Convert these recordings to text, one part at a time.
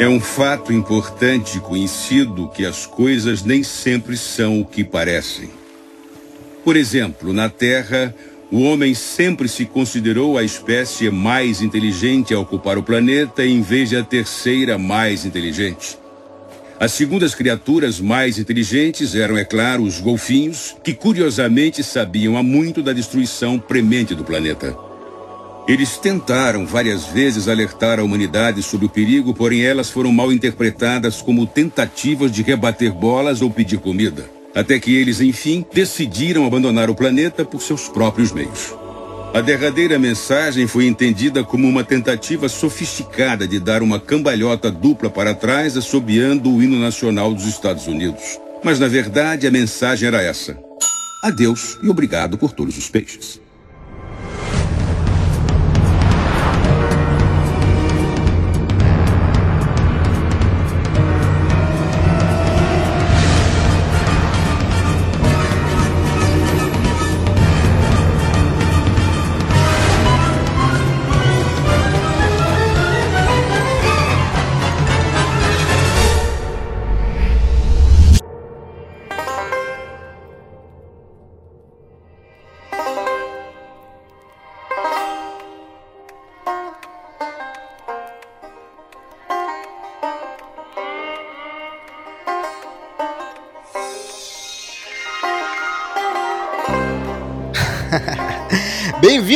É um fato importante conhecido que as coisas nem sempre são o que parecem. Por exemplo, na Terra, o homem sempre se considerou a espécie mais inteligente a ocupar o planeta em vez de a terceira mais inteligente. As segundas criaturas mais inteligentes eram, é claro, os golfinhos, que curiosamente sabiam há muito da destruição premente do planeta. Eles tentaram várias vezes alertar a humanidade sobre o perigo, porém elas foram mal interpretadas como tentativas de rebater bolas ou pedir comida. Até que eles, enfim, decidiram abandonar o planeta por seus próprios meios. A derradeira mensagem foi entendida como uma tentativa sofisticada de dar uma cambalhota dupla para trás, assobiando o hino nacional dos Estados Unidos. Mas, na verdade, a mensagem era essa: Adeus e obrigado por todos os peixes.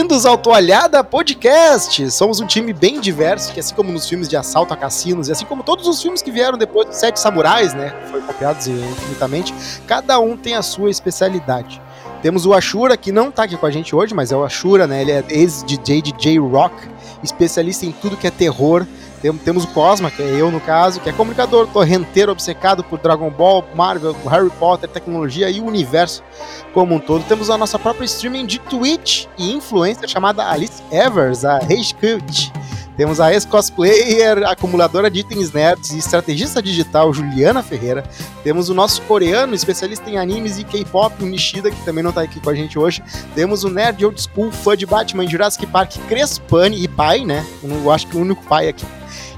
Bem-vindos ao Toalhada Podcast! Somos um time bem diverso, que assim como nos filmes de assalto a cassinos, e assim como todos os filmes que vieram depois dos Sete Samurais, né? Foi copiados infinitamente, cada um tem a sua especialidade. Temos o Ashura, que não tá aqui com a gente hoje, mas é o Ashura, né? Ele é ex-DJ de J-Rock, especialista em tudo que é terror, temos o Cosma, que é eu no caso, que é comunicador torrenteiro obcecado por Dragon Ball, Marvel, Harry Potter, tecnologia e o universo como um todo. Temos a nossa própria streaming de Twitch e influencer chamada Alice Evers, a Rage Cult. Temos a ex-cosplayer, acumuladora de itens nerds e estrategista digital Juliana Ferreira. Temos o nosso coreano, especialista em animes e K-pop, o Nishida, que também não tá aqui com a gente hoje. Temos o nerd old school, fã de Batman, Jurassic Park, Crespani e pai, né? Eu acho que o único pai aqui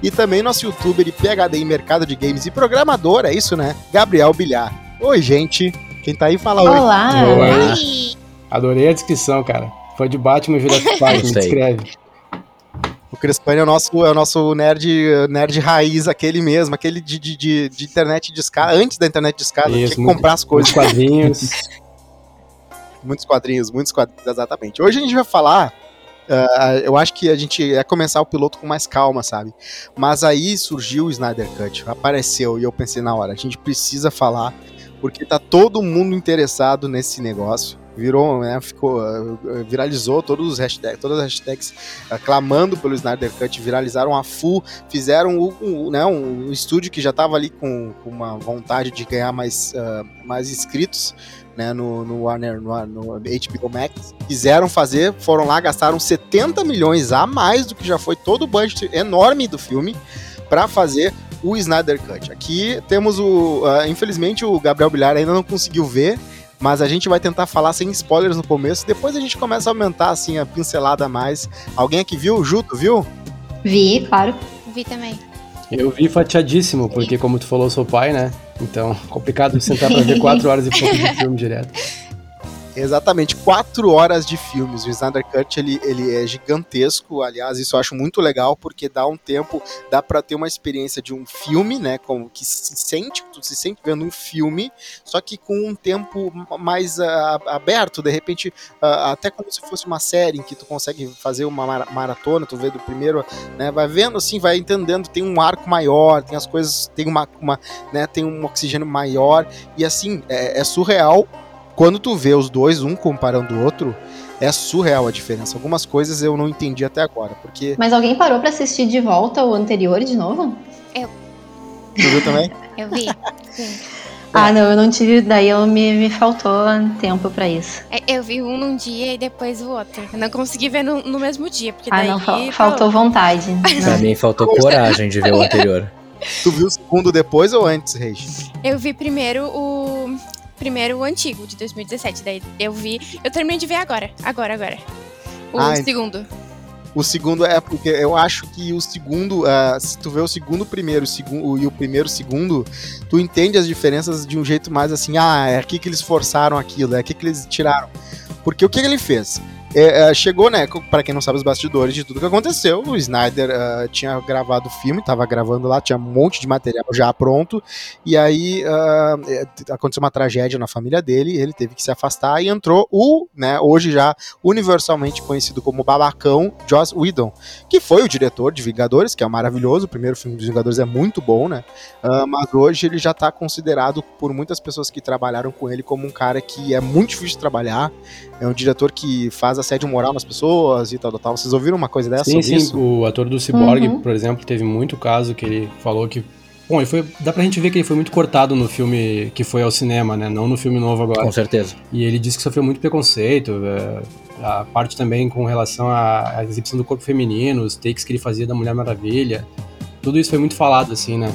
e também nosso youtuber e PHD em mercado de games e programador, é isso, né? Gabriel Bilhar. Oi, gente. Quem tá aí fala oi. Olá. Oi. Adorei a descrição, cara. Foi de Batman e Jurassic Park, me descreve. O Crespani é o nosso, é o nosso nerd, nerd raiz, aquele mesmo, aquele de, de, de, de internet de escada, antes da internet de escada, tinha que comprar as coisas. Muitos quadrinhos. muitos quadrinhos, muitos quadrinhos, exatamente. Hoje a gente vai falar Uh, eu acho que a gente ia começar o piloto com mais calma, sabe? Mas aí surgiu o Snyder Cut, apareceu e eu pensei na hora, a gente precisa falar porque tá todo mundo interessado nesse negócio. Virou, né, ficou, uh, viralizou todos os hashtags, todas as hashtags uh, clamando pelo Snyder Cut, viralizaram a full, fizeram um, um, né, um estúdio que já tava ali com, com uma vontade de ganhar mais, mais inscritos, né, no, no Warner, no, no HBO Max, quiseram fazer, foram lá, gastaram 70 milhões a mais do que já foi todo o budget enorme do filme para fazer o Snyder Cut. Aqui temos o, uh, infelizmente o Gabriel Bilhar ainda não conseguiu ver, mas a gente vai tentar falar sem spoilers no começo, depois a gente começa a aumentar assim a pincelada a mais. Alguém aqui viu? Juto, viu? Vi, claro. Vi também. Eu vi fatiadíssimo, porque como tu falou, eu sou pai, né? Então, complicado sentar pra ver quatro horas e pouco de filme direto. Exatamente, quatro horas de filmes. O Snyder Cut ele, ele é gigantesco, aliás, isso eu acho muito legal porque dá um tempo, dá para ter uma experiência de um filme, né, como que se sente, tu se sente vendo um filme, só que com um tempo mais uh, aberto, de repente, uh, até como se fosse uma série em que tu consegue fazer uma maratona, tu vê do primeiro, né, vai vendo assim, vai entendendo, tem um arco maior, tem as coisas, tem uma, uma né, tem um oxigênio maior. E assim, é, é surreal quando tu vê os dois, um comparando o outro, é surreal a diferença. Algumas coisas eu não entendi até agora, porque... Mas alguém parou para assistir de volta o anterior de novo? Eu. Tu viu também? eu vi, sim. Ah, não, eu não tive, daí eu me, me faltou tempo para isso. É, eu vi um num dia e depois o outro. Eu não consegui ver no, no mesmo dia, porque ah, daí... não, fal faltou vontade. pra mim faltou coragem de ver o anterior. Tu viu o segundo depois ou antes, Reis? Eu vi primeiro o primeiro o antigo, de 2017. Daí eu vi. Eu terminei de ver agora. Agora, agora. O ah, segundo. O segundo é porque eu acho que o segundo, uh, se tu vê o segundo primeiro segundo, e o primeiro segundo, tu entende as diferenças de um jeito mais assim, ah, é aqui que eles forçaram aquilo, é aqui que eles tiraram. Porque o que, que ele fez? É, é, chegou, né, para quem não sabe os bastidores de tudo que aconteceu, o Snyder uh, tinha gravado o filme, tava gravando lá, tinha um monte de material já pronto, e aí uh, aconteceu uma tragédia na família dele, ele teve que se afastar e entrou o, né, hoje já universalmente conhecido como babacão, Joss Whedon, que foi o diretor de Vingadores, que é maravilhoso, o primeiro filme dos Vingadores é muito bom, né, uh, mas hoje ele já tá considerado por muitas pessoas que trabalharam com ele como um cara que é muito difícil de trabalhar, é um diretor que faz assédio moral nas pessoas e tal, tal, tal. Vocês ouviram uma coisa dessa? Sim, sim. Isso? O ator do Cyborg, uhum. por exemplo, teve muito caso que ele falou que. Bom, ele foi. Dá pra gente ver que ele foi muito cortado no filme que foi ao cinema, né? Não no filme novo agora. Com certeza. E ele disse que sofreu muito preconceito. É, a parte também com relação à exibição do corpo feminino, os takes que ele fazia da Mulher Maravilha. Tudo isso foi muito falado, assim, né?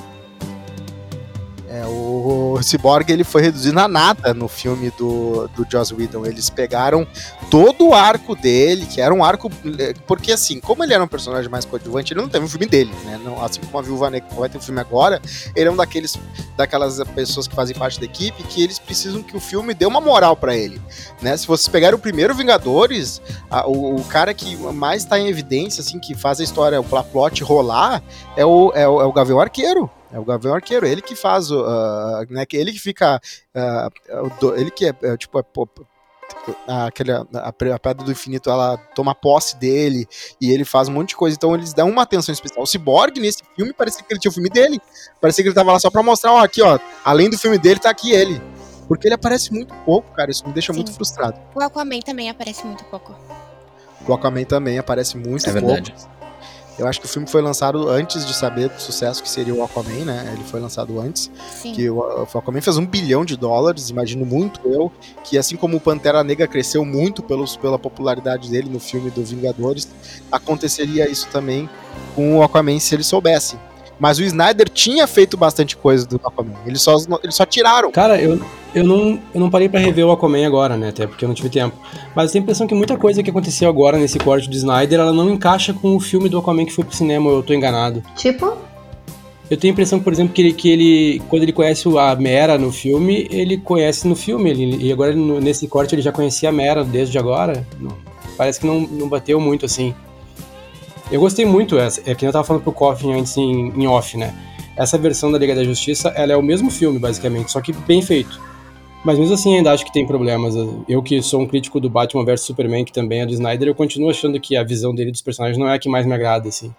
É, o, Cyborg ele foi reduzido a nada no filme do, do Joss Whedon. Eles pegaram todo o arco dele, que era um arco. É, porque assim, como ele era um personagem mais coadjuvante, ele não teve um filme dele, né? Não, assim como a Viúva Negra vai ter um filme agora, ele é um daqueles daquelas pessoas que fazem parte da equipe que eles precisam que o filme dê uma moral para ele. Né? Se vocês pegarem o primeiro Vingadores, a, o, o, cara que mais tá em evidência, assim, que faz a história, o plot rolar, é o, é o, é o Gavião Arqueiro. É o Gavião Arqueiro, ele que faz o. Uh, né, ele que fica. Uh, ele que é, é tipo. É, aquele, a, a Pedra do Infinito ela toma posse dele e ele faz um monte de coisa. Então eles dão uma atenção especial. O Cyborg, nesse filme, parecia que ele tinha o filme dele. Parecia que ele tava lá só pra mostrar, ó, aqui, ó. Além do filme dele, tá aqui ele. Porque ele aparece muito pouco, cara. Isso me deixa Sim. muito frustrado. O Aquaman também aparece muito pouco. O Aquaman também aparece muito é pouco. Verdade. Eu acho que o filme foi lançado antes de saber do sucesso que seria o Aquaman, né? Ele foi lançado antes. Sim. Que o, o Aquaman fez um bilhão de dólares, imagino muito eu, que assim como o Pantera Negra cresceu muito pelos, pela popularidade dele no filme do Vingadores, aconteceria isso também com o Aquaman se ele soubesse. Mas o Snyder tinha feito bastante coisa do Aquaman. Eles só, eles só tiraram. Cara, eu, eu, não, eu não parei para rever o Aquaman agora, né? Até porque eu não tive tempo. Mas eu tenho a impressão que muita coisa que aconteceu agora nesse corte do Snyder, ela não encaixa com o filme do Aquaman que foi pro cinema, eu tô enganado. Tipo? Eu tenho a impressão, por exemplo, que ele, que ele quando ele conhece a Mera no filme, ele conhece no filme. Ele, e agora, nesse corte, ele já conhecia a Mera desde agora. Não, parece que não, não bateu muito, assim. Eu gostei muito, essa, é que eu tava falando pro Coffin antes em, em off, né? Essa versão da Liga da Justiça, ela é o mesmo filme, basicamente, só que bem feito. Mas mesmo assim ainda acho que tem problemas. Eu que sou um crítico do Batman vs Superman, que também é do Snyder, eu continuo achando que a visão dele dos personagens não é a que mais me agrada, assim.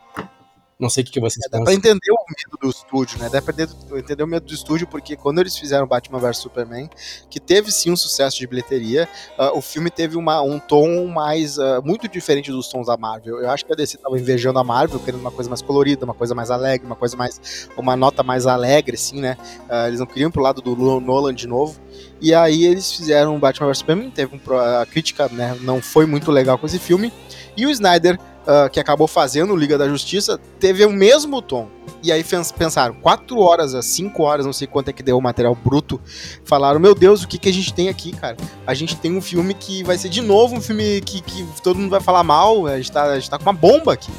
Não sei o que, que vocês é, pensam. Dá pra entender o medo do estúdio, né? Dá pra entender o medo do estúdio, porque quando eles fizeram Batman vs Superman, que teve sim um sucesso de bilheteria, uh, o filme teve uma, um tom mais. Uh, muito diferente dos tons da Marvel. Eu acho que a DC tava invejando a Marvel, querendo uma coisa mais colorida, uma coisa mais alegre, uma coisa mais. uma nota mais alegre, assim, né? Uh, eles não queriam pro lado do Nolan de novo. E aí eles fizeram Batman vs Superman, teve um, a crítica, né? Não foi muito legal com esse filme. E o Snyder uh, que acabou fazendo Liga da Justiça, teve o mesmo tom. E aí pensaram, quatro horas a cinco horas, não sei quanto é que deu o material bruto, falaram, meu Deus, o que, que a gente tem aqui, cara? A gente tem um filme que vai ser de novo um filme que, que todo mundo vai falar mal, a gente, tá, a gente tá com uma bomba aqui.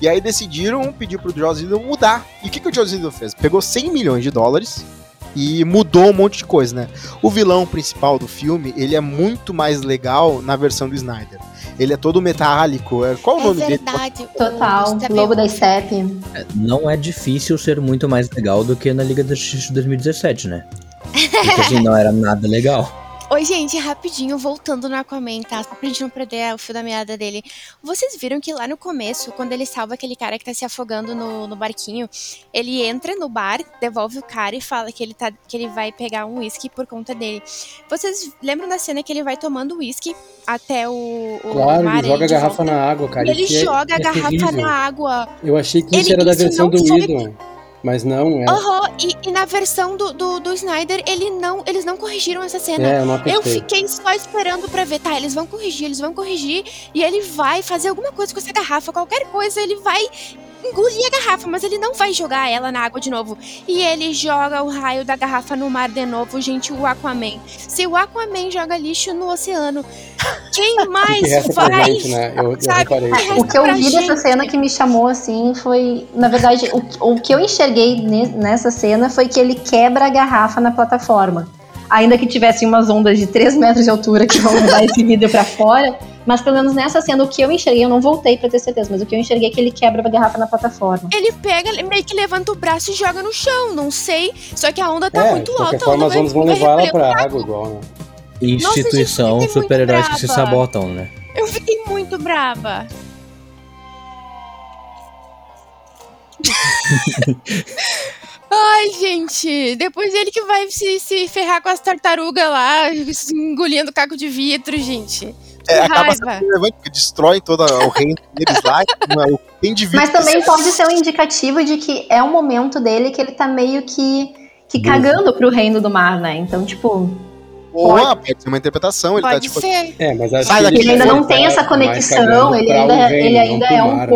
E aí decidiram pedir pro Joss Whedon mudar. E o que, que o Joss Whedon fez? Pegou 100 milhões de dólares e mudou um monte de coisa, né? O vilão principal do filme, ele é muito mais legal na versão do Snyder ele é todo metálico. É, qual o é nome verdade. dele? Total, Lobo da Steppe. É, não é difícil ser muito mais legal do que na Liga da Justiça de 2017, né? Porque assim, não era nada legal. Oi, gente, rapidinho, voltando no Aquaman, tá? Só pra gente não perder o fio da meada dele. Vocês viram que lá no começo, quando ele salva aquele cara que tá se afogando no, no barquinho, ele entra no bar, devolve o cara e fala que ele, tá, que ele vai pegar um uísque por conta dele. Vocês lembram da cena que ele vai tomando uísque até o, o Claro, mar, ele joga a garrafa volta? na água, cara. Ele joga é, a garrafa na água. Eu achei que isso ele, era da versão do Idon. Mas não, é. Uhum, e, e, na versão do, do, do, Snyder, ele não, eles não corrigiram essa cena. É, eu, eu fiquei só esperando pra ver, tá, eles vão corrigir, eles vão corrigir, e ele vai fazer alguma coisa com essa garrafa, qualquer coisa, ele vai engolir a garrafa, mas ele não vai jogar ela na água de novo. E ele joga o raio da garrafa no mar de novo, gente, o Aquaman. Se o Aquaman joga lixo no oceano, Quem mais vai? gente, né? Eu, eu. O que eu vi dessa gente. cena que me chamou assim foi, na verdade, o, o que eu enxerguei ne- nessa cena foi que ele quebra a garrafa na plataforma. Ainda que tivesse umas ondas de 3 metros de altura que vão levar esse vidro pra fora, mas pelo menos nessa cena o que eu enxerguei, eu não voltei pra ter certeza, mas o que eu enxerguei é que ele quebra a garrafa na plataforma. Ele pega, ele meio que levanta o braço e joga no chão, não sei. Só que a onda tá É, muito alta. a forma, onda as vai- ondas vão levar ela pra água igual, né? Instituição, super-heróis muito que se sabotam, né? Eu fiquei muito brava. Ai, gente, depois ele que vai se, se ferrar com as tartarugas lá, engolindo caco de vidro, gente. Que É, acaba sendo raiva. relevante, porque destrói todo o reino deles lá. e o quem divide Mas também pode ser um indicativo de que é um momento dele que ele tá meio que, que Burro. cagando pro reino do mar, né? Então, tipo, Ou ah, pode ser uma interpretação, ele tá Pode tipo. ser. É, mas acho Sai que ele ainda não tem essa conexão, ele ainda, reino, ele ainda pro é um mar, né?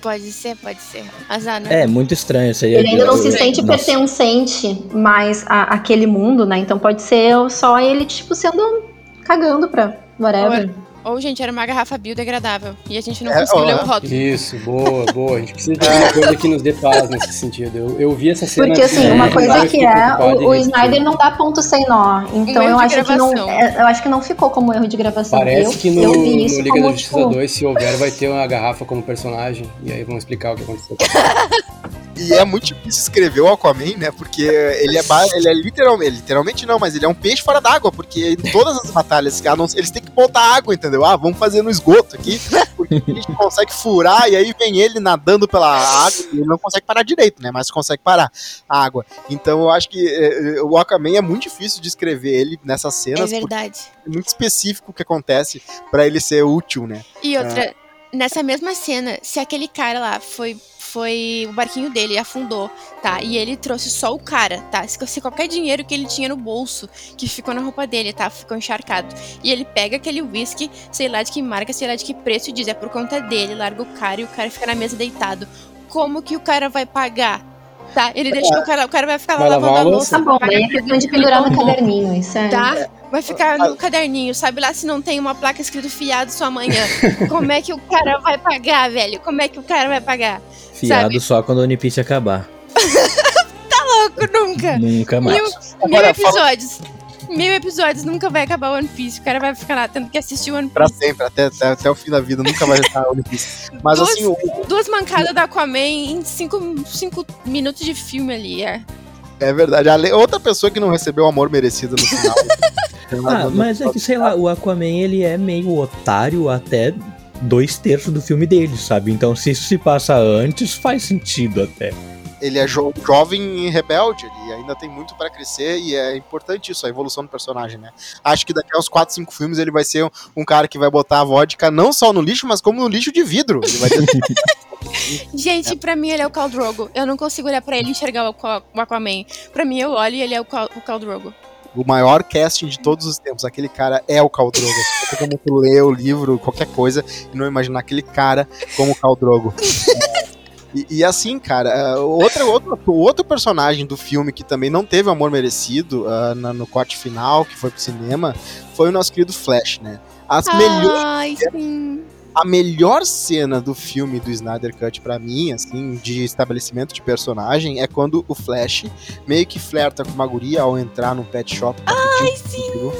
Pode ser, pode ser. Azar, né? É, muito estranho isso aí. Ele ainda não se sente Nossa. pertencente mais a, àquele mundo, né? Então pode ser só ele, tipo, sendo cagando pra whatever. Ou, gente, era uma garrafa biodegradável. E a gente não É, conseguiu ler o rótulo. Isso, boa, boa. A gente precisa de alguma coisa que nos dê paz nesse sentido. Eu, eu vi essa cena. Porque assim, é, uma e coisa que é, o, o Snyder não dá ponto sem nó. Então eu acho que não. é, Eu acho que não ficou como erro de gravação. Parece eu, que no, eu no vi isso Liga da Justiça tipo, 2, se houver, vai ter uma garrafa como personagem. E aí vamos explicar o que aconteceu. E é muito difícil escrever o Aquaman, né? Porque ele é, ele é literalmente, literalmente não, mas ele é um peixe fora d'água, porque em todas as batalhas, eles têm que botar água, entendeu? Ah, vamos fazer no esgoto aqui, porque a gente consegue furar, e aí vem ele nadando pela água, e ele não consegue parar direito, né? Mas consegue parar a água. Então eu acho que eh, o Aquaman é muito difícil de escrever ele nessas É cenas, porque verdade. é muito específico o que acontece pra ele ser útil, né? E outra, nessa mesma cena, se aquele cara lá foi. Foi o barquinho dele afundou, tá? E ele trouxe só o cara, tá? Se, qualquer dinheiro que ele tinha no bolso, que ficou na roupa dele, tá? Ficou encharcado. E ele pega aquele whisky, sei lá de que marca, sei lá de que preço, e diz: é por conta dele, larga o cara e o cara fica na mesa deitado. Como que o cara vai pagar? Tá? Ele deixa o cara, o cara vai ficar lá Vai lavando a louça. Tá bom, daí é questão de pendurar no caderninho. Isso é. Tá? Vai ficar no caderninho, sabe lá se não tem uma placa escrito fiado sua amanhã. Como é que o cara vai pagar, velho? Como é que o cara vai pagar? Fiado sabe? só quando o One Piece acabar. Louco, nunca. Nunca mais. Mil, mil Agora, fala- episódios. Mil episódios nunca vai acabar o One Piece. O cara vai ficar lá tendo que assistir o One Pra Piece. sempre, até, até, até o fim da vida, nunca vai estar One Piece. Mas Duas- assim, o, Duas mancadas da Aquaman em cinco, cinco minutos de filme ali. É. É verdade. Ale- Outra pessoa que não recebeu o amor merecido no final. Ah, mas é que, sei lá, o Aquaman, ele é meio otário até dois terços do filme dele, sabe? Então, se isso se passa antes, faz sentido até. Ele é jo- jovem e rebelde, ele ainda tem muito pra crescer e é importante isso, a evolução do personagem, né? Acho que daqui a uns 4, 5 filmes ele vai ser um, um cara que vai botar a vodka não só no lixo, mas como no lixo de vidro. Ele vai ter Gente, pra mim ele é o Khal Drogo. Eu não consigo olhar pra ele e enxergar o o Aquaman. Pra mim eu olho e ele é o Khal, o Khal Drogo. o maior casting de todos os tempos. Aquele cara é o Khal Drogo. Como tu ler o livro, qualquer coisa, e não imaginar aquele cara como o Khal Drogo. E, e assim, cara, uh, outra, outro, outro personagem do filme que também não teve amor merecido uh, na- no corte final, que foi pro cinema, foi o nosso querido Flash, né? As melhores Ai, sim. a melhor cena do filme do Snyder Cut pra mim, assim, de estabelecimento de personagem, é quando o Flash meio que flerta com uma guria ao entrar num pet shop. Ai, sim!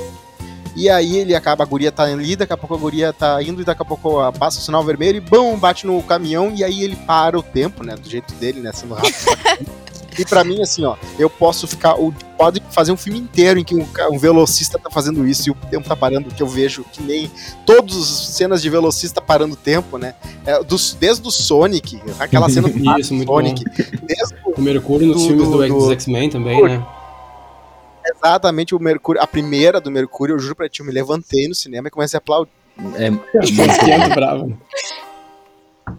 E aí ele acaba, a guria tá ali, daqui a pouco a guria tá indo e daqui a pouco ah, passa o sinal vermelho e bum, bate no caminhão e aí ele para o tempo, né, do jeito dele, né, sendo rápido. E pra mim, assim, ó, eu posso ficar. Pode fazer um filme inteiro em que um, um velocista tá fazendo isso e o tempo tá parando, que eu vejo que nem todas as cenas de velocista parando o tempo, né? É, dos, desde o Sonic, aquela cena do Isso, Sonic, desde o- O Mercúrio nos Do- filmes do, do- do- X-Men também, né? Exatamente o Mercúrio, a primeira do Mercúrio, eu juro pra ti, eu me levantei no cinema e comecei a aplaudir. É, Esquento bravo.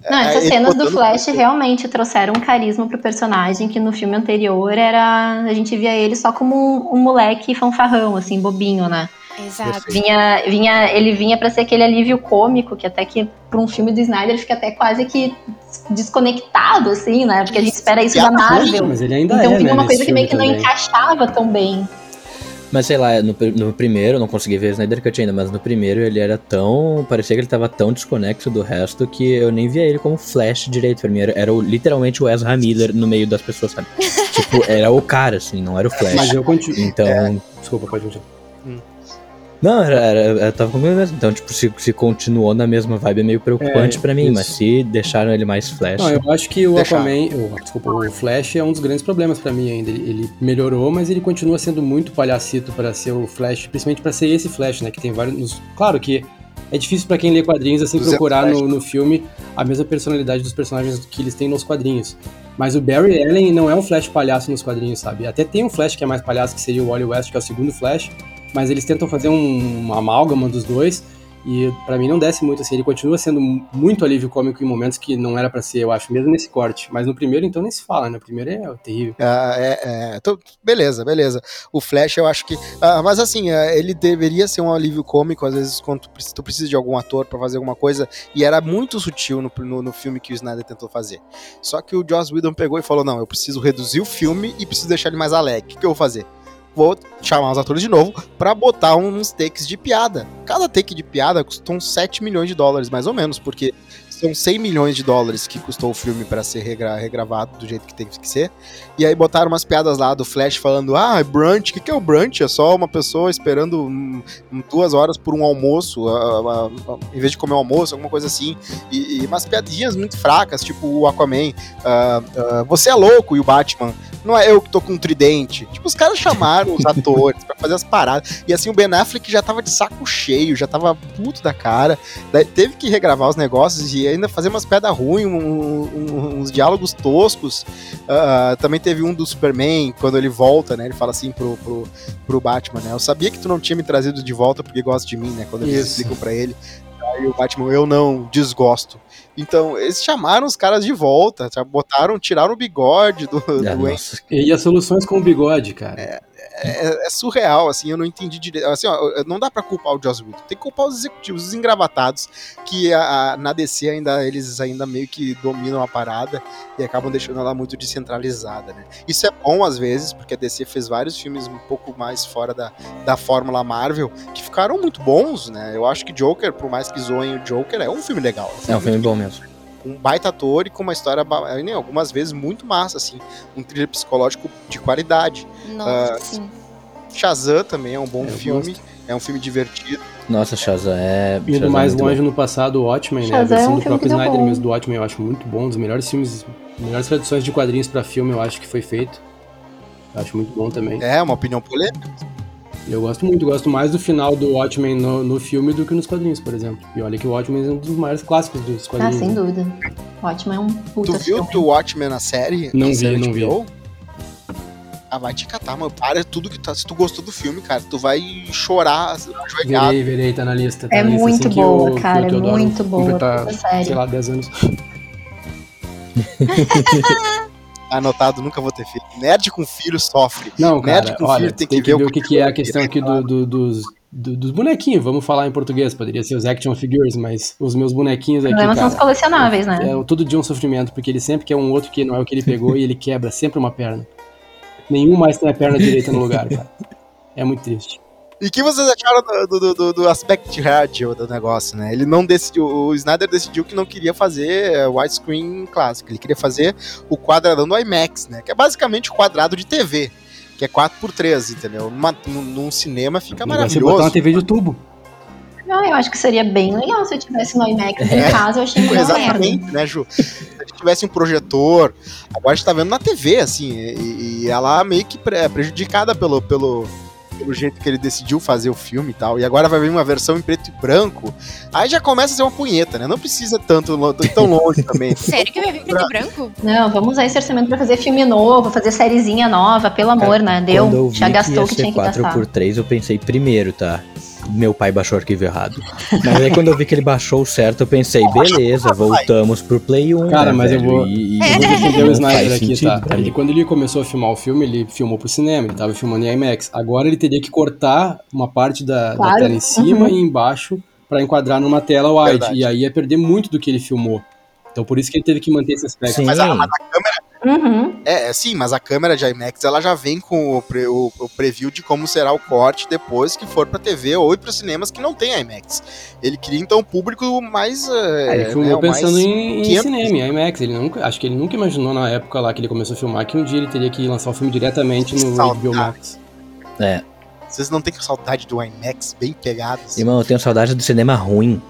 Não, É, essas ele cenas do Flash realmente trouxeram um carisma pro personagem que no filme anterior era. A gente via ele só como um, um moleque fanfarrão, assim, bobinho, né? Exato. Vinha, vinha, ele vinha pra ser aquele alívio cômico, que até que pra um filme do Snyder fica até quase que desconectado, assim, né? Porque a gente espera isso da Marvel. Mas ele ainda Então é, vinha né, uma coisa que meio que não também. encaixava tão bem. Mas sei lá, no, no primeiro, não consegui ver Snyder Cut ainda, mas no primeiro ele era tão. Parecia que ele tava tão desconexo do resto que eu nem via ele como Flash direito. Pra mim era, era o, literalmente o Ezra Miller no meio das pessoas, sabe? tipo, era o cara, assim, não era o Flash. Mas eu continuo. Então. É. Desculpa, pode continuar. Não, era, era, eu tava comigo mesmo. Então, tipo, se, se continuou na mesma vibe é meio preocupante É, pra mim, isso. mas se deixaram ele mais flash. Não, eu acho que o Deixaram. Aquaman, o, desculpa, o Flash é um dos grandes problemas pra mim ainda. Ele, ele melhorou, mas ele continua sendo muito palhacito pra ser o Flash, principalmente pra ser esse Flash, né? Que tem vários. nos- Claro que é difícil pra quem lê quadrinhos assim procurar no, no filme a mesma personalidade dos personagens que eles têm nos quadrinhos. Mas o Barry Allen não é um Flash palhaço nos quadrinhos, sabe? Até tem um Flash que é mais palhaço, que seria o Wally West, que é o segundo Flash, mas eles tentam fazer um, uma amálgama dos dois. E pra mim não desce muito assim, ele continua sendo mu- muito alívio cômico em momentos que não era pra ser, eu acho, mesmo nesse corte. Mas no primeiro então nem se fala, né? O primeiro é terrível. Ah, é, é, então, beleza, beleza. O Flash, eu acho que. ah, mas assim, ah, ele deveria ser um alívio cômico, às vezes, quando tu, preci- tu precisa de algum ator pra fazer alguma coisa, e era muito sutil no, no, no filme que o Snyder tentou fazer. Só que o Joss Whedon pegou e falou: não, eu preciso reduzir o filme e preciso deixar ele mais alegre. O que, que eu vou fazer? Vou chamar os atores de novo pra botar uns takes de piada. Cada take de piada custou uns 7 milhões de dólares, mais ou menos, porque são 100 milhões de dólares que custou o filme pra ser regra- regravado do jeito que tem que ser. E aí botaram umas piadas lá do Flash falando: ah, é brunch, o que, que é o brunch? É só uma pessoa esperando hum, duas horas por um almoço, em vez de comer um almoço, alguma coisa assim. E, e umas piadinhas muito fracas, tipo o Aquaman, ah, ah, você é louco, e o Batman. Não é eu que tô com um tridente. Tipo, os caras chamaram os atores pra fazer as paradas. E assim, o Ben Affleck já tava de saco cheio, já tava puto da cara. Daí teve que regravar os negócios e ainda fazer umas piadas ruins, um- um- uns diálogos toscos. Ah, também teve um do Superman, quando ele volta, né? Ele fala assim pro, pro, pro Batman, né? Eu sabia que tu não tinha me trazido de volta porque gosta de mim, né? Quando eles Isso. explicam pra ele. Aí o Batman, eu não desgosto. Então, eles chamaram os caras de volta, sabe? botaram, tiraram o bigode do, do Ah, nossa, E as soluções com o bigode, cara. é, é surreal, assim, eu não entendi direito. Assim, ó, não dá pra culpar o Joss Whedon, tem que culpar os executivos, os engravatados, que a, a- na DC ainda, eles ainda meio que dominam a parada e acabam deixando ela muito descentralizada, né? Isso é bom às vezes, porque a DC fez vários filmes um pouco mais fora da, da fórmula Marvel, que ficaram muito bons, né? Eu acho que Joker, por mais que zoem o Joker, é um filme legal. é um filme muito bom mesmo. um baita ator e com uma história, ba- né, algumas vezes, muito massa, assim. Um thriller psicológico de qualidade. Nossa, Ah, sim. Shazam também é um bom Eu filme. É um filme divertido. Nossa, Shazam é. Indo Shazam é mais longe bom. no passado, o Watchmen, né? A é versão um do próprio Snyder bom. mesmo do Watchmen eu acho muito bom. Um dos melhores filmes, melhores traduções de quadrinhos pra filme eu acho que foi feito. Eu acho muito bom também. É uma opinião polêmica. Eu gosto muito, gosto mais do final do Watchmen no, no filme do que nos quadrinhos, por exemplo. E olha que o Watchmen é um dos maiores clássicos dos Ah, quadrinhos. sem né? dúvida. Ótimo, é um puta Tu viu o Watchmen na série? Não Na vi, série não vi. HBO? Ah, vai te catar, mano. Para tudo que tá. Se tu gostou do filme, cara, tu vai chorar, ajoelhado. Verei, verei, tá na lista. Tá É na lista, muito assim, que boa, o- cara, é muito boa, completar, sei lá, 10 anos. Anotado, nunca vou ter filho. Nerd com filho sofre. Não, Nerd cara, com olha, filho tem que, ver o que, que é a questão aqui do, do- dos, do- dos bonequinhos. Vamos falar em português, poderia ser os action figures, mas os meus bonequinhos aqui, problema são os cara, colecionáveis, né? é todo dia um sofrimento, porque ele sempre quer um outro que não é o que ele pegou e ele quebra sempre uma perna. Nenhum mais tem a perna direita no lugar, cara. É muito triste. E o que vocês acharam do, do, do, do aspect ratio do negócio, né? Ele não decidiu, o Snyder decidiu que não queria fazer é, widescreen clássico, ele queria fazer o quadradão do IMAX, né? Que é basicamente o quadrado de TV, que é 4x3, entendeu? Numa- num, num cinema fica Ele vai ser botar uma maravilhoso. TV de tubo. Ah, eu acho que seria bem legal se eu tivesse no IMAX em casa, eu achei uma merda. Exatamente, né, Ju? Se a gente tivesse um projetor, agora a gente tá vendo na TV, assim, e, e ela meio que pre- prejudicada pelo, pelo, pelo jeito que ele decidiu fazer o filme e tal. E agora vai vir uma versão em preto e branco. Aí já começa a ser uma punheta, né? Não precisa tanto tão longe também. Sério que vai vir preto e branco? Não, vamos usar esse orçamento pra fazer filme novo, fazer sériezinha nova, pelo amor, né? Deu, já gastou o que que tinha que gastar. 4x3, eu pensei primeiro, tá? Meu pai baixou o arquivo errado. Mas aí quando eu vi que ele baixou o certo, eu pensei, beleza, voltamos pro Play 1. Cara, né, mas eu velho? vou- E, e Eu vou defender o Snyder aqui, sentido tá? Ele, quando ele começou a filmar o filme, ele filmou pro cinema, ele tava filmando em IMAX. Agora ele teria que cortar uma parte da, da Claro. tela em cima Uhum. e embaixo pra enquadrar numa tela wide. Verdade. E aí ia perder muito do que ele filmou. Então por isso que ele teve que manter esse aspecto. Sim. Mas a, mas a câmera. Uhum. É, é, sim, mas a câmera de IMAX ela já vem com o, pre- o- o preview de como será o corte depois que for pra TV ou ir pros cinemas que não tem IMAX. Ele queria então um público mais. É, É, ele filmou né, pensando mais em, em 500. cinema, em IMAX. Ele nunca, acho que ele nunca imaginou na época lá que ele começou a filmar que um dia ele teria que lançar o filme diretamente no Saudade. HBO Max. É. Vocês não têm saudade do IMAX bem pegados? Irmão, eu tenho saudade do cinema ruim.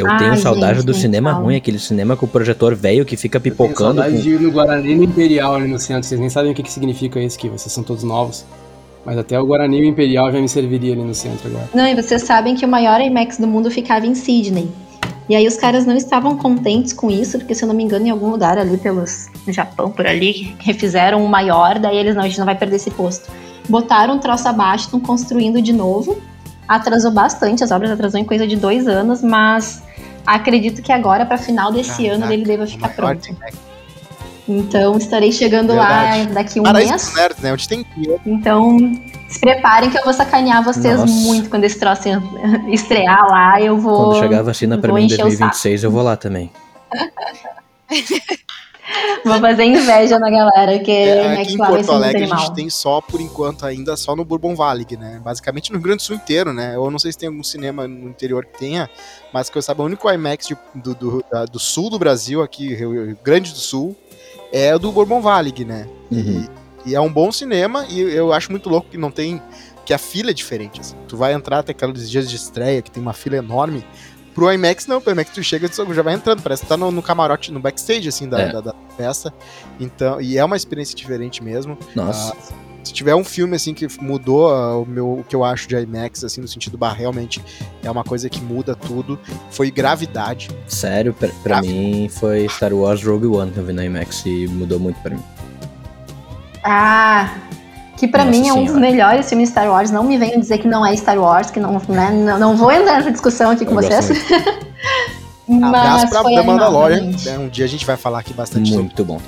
Eu Ai, tenho saudade gente, do nem cinema fala. ruim, aquele cinema com o projetor velho que fica Tenho pipocando. saudade Com... de ir no Guarani no Imperial ali no centro. Vocês nem sabem o que, que significa isso, que vocês são todos novos. Mas até o Guarani e o Imperial já me serviria ali no centro agora. Não, e vocês sabem que o maior IMAX do mundo ficava em Sydney. E aí os caras não estavam contentes com isso, porque se eu não me engano, em algum lugar ali pelos no Japão, por ali, refizeram o maior, daí eles não, a gente não vai perder esse posto. Botaram um troço abaixo, estão construindo de novo. Atrasou bastante, as obras atrasou em coisa de dois anos, mas acredito que agora, para final desse Caraca, ano, ele deva ficar maior pronto. IMAX. Então estarei chegando Verdade. lá daqui um Paraíso mês. nerds, né? Onde tem que ir. Então, se preparem que eu vou sacanear vocês Nossa. muito quando esse troço estrear lá. Eu vou. Quando chegar a vacina pra vou mim em encher o 2026, eu vou lá também. Vou fazer inveja na galera, que É, é, aqui em Porto Alegre a gente tem só, por enquanto, ainda só no Bourbon Valley, né? Basicamente no Rio Grande do Sul inteiro, né? Eu não sei se tem algum cinema no interior que tenha, mas que eu saiba, o único IMAX de- do, do, da- do sul do Brasil, aqui, Rio Rio Grande do Sul, é o do Bourbon Valley, né? Uhum. E, e é um bom cinema, e eu acho muito louco que não tem. que a fila é diferente. assim. Tu vai entrar até aqueles dias de estreia, que tem uma fila enorme. Pro IMAX, não, pro IMAX tu chega e já vai entrando, parece que tá no, no camarote, no backstage, assim, da, É. da, da festa. Então, e é uma experiência diferente mesmo. Nossa. Se tiver um filme assim que mudou ah, o meu o que eu acho de IMAX assim no sentido bar realmente é uma coisa que muda tudo, foi Gravidade. Sério, pra, pra Grave. mim foi Star Wars Rogue One que eu vi na IMAX e mudou muito pra mim. Ah, que pra Nossa mim é um dos melhores filmes de Star Wars. Não me venham dizer que não é Star Wars, que não, né, não, não vou entrar nessa discussão aqui com Eu vocês. Abraço Mas pra foi The animal, Mandalorian. realmente. né? Um dia a gente vai falar aqui bastante sobre Muito bom.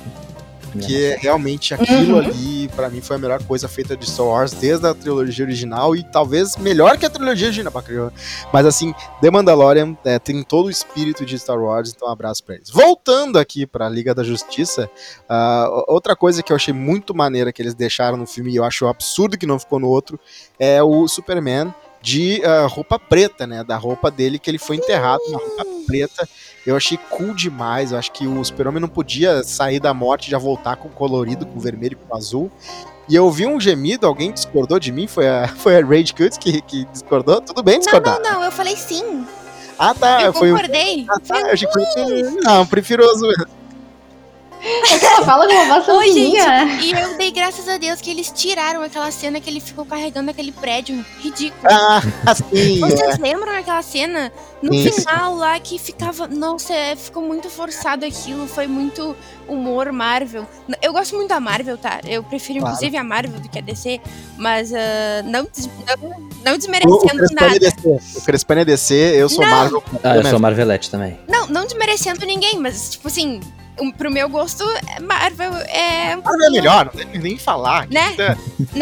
Porque é realmente aquilo Uhum. ali pra mim foi a melhor coisa feita de Star Wars desde a trilogia original e talvez melhor que a trilogia original, bacana. mas assim, The Mandalorian é, tem todo o espírito de Star Wars, então um abraço pra eles. Voltando aqui pra Liga da Justiça, ah, outra coisa que eu achei muito maneira que eles deixaram no filme e eu acho absurdo que não ficou no outro é o Superman de ah, roupa preta, né? Da roupa dele que ele foi enterrado na roupa preta. Eu achei cool demais. Eu acho que o Super-Homem não podia sair da morte e já voltar com colorido, com vermelho e com azul. E eu ouvi um gemido, alguém discordou de mim, foi a, foi a Rage Cuts que, que discordou. Tudo bem Não, discordar. não, não, eu falei sim. Ah, tá. eu foi um. concordei. Ah, tá, eu achei que foi- Não, prefiro azul. É que ela fala com uma voz Oi. E eu dei graças a Deus que eles tiraram aquela cena que ele ficou carregando aquele prédio ridículo. Ah, sim. é. Vocês lembram daquela cena? No Isso. final lá que ficava. Nossa, é, ficou muito forçado aquilo. Foi muito humor Marvel. Eu gosto muito da Marvel, tá? Eu prefiro Claro. inclusive a Marvel do que a DC. Mas ah, não, des- não, não O, o desmerecendo é nada. DC. O Crespani é DC, eu sou Não. Marvel. Ah, eu sou Marvelette também. Não, não desmerecendo ninguém, mas tipo assim. Um- Pro meu gosto, é Marvel é. Marvel é melhor, não tem nem falar. Né?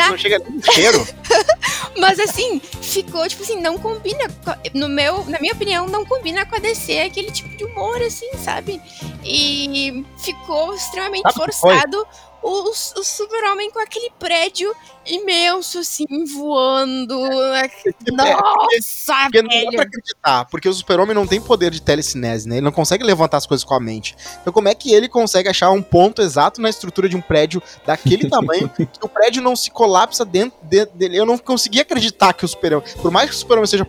Não chega nem cheiro. Mas assim, ficou, tipo assim, não combina. No meu, na minha opinião, não combina com a DC aquele tipo de humor, assim, sabe? E ficou extremamente Sabe o que foi? O, o super-homem com aquele prédio imenso, assim, voando. Nossa, Porque não dá pra velho! acreditar, porque o super-homem não tem poder de telecinese, né? Ele não consegue levantar as coisas com a mente. Então como é que ele consegue achar um ponto exato na estrutura de um prédio daquele tamanho que o prédio não se colapsa dentro, dentro dele? Eu não consegui acreditar que o super-homem, por mais que o super-homem seja...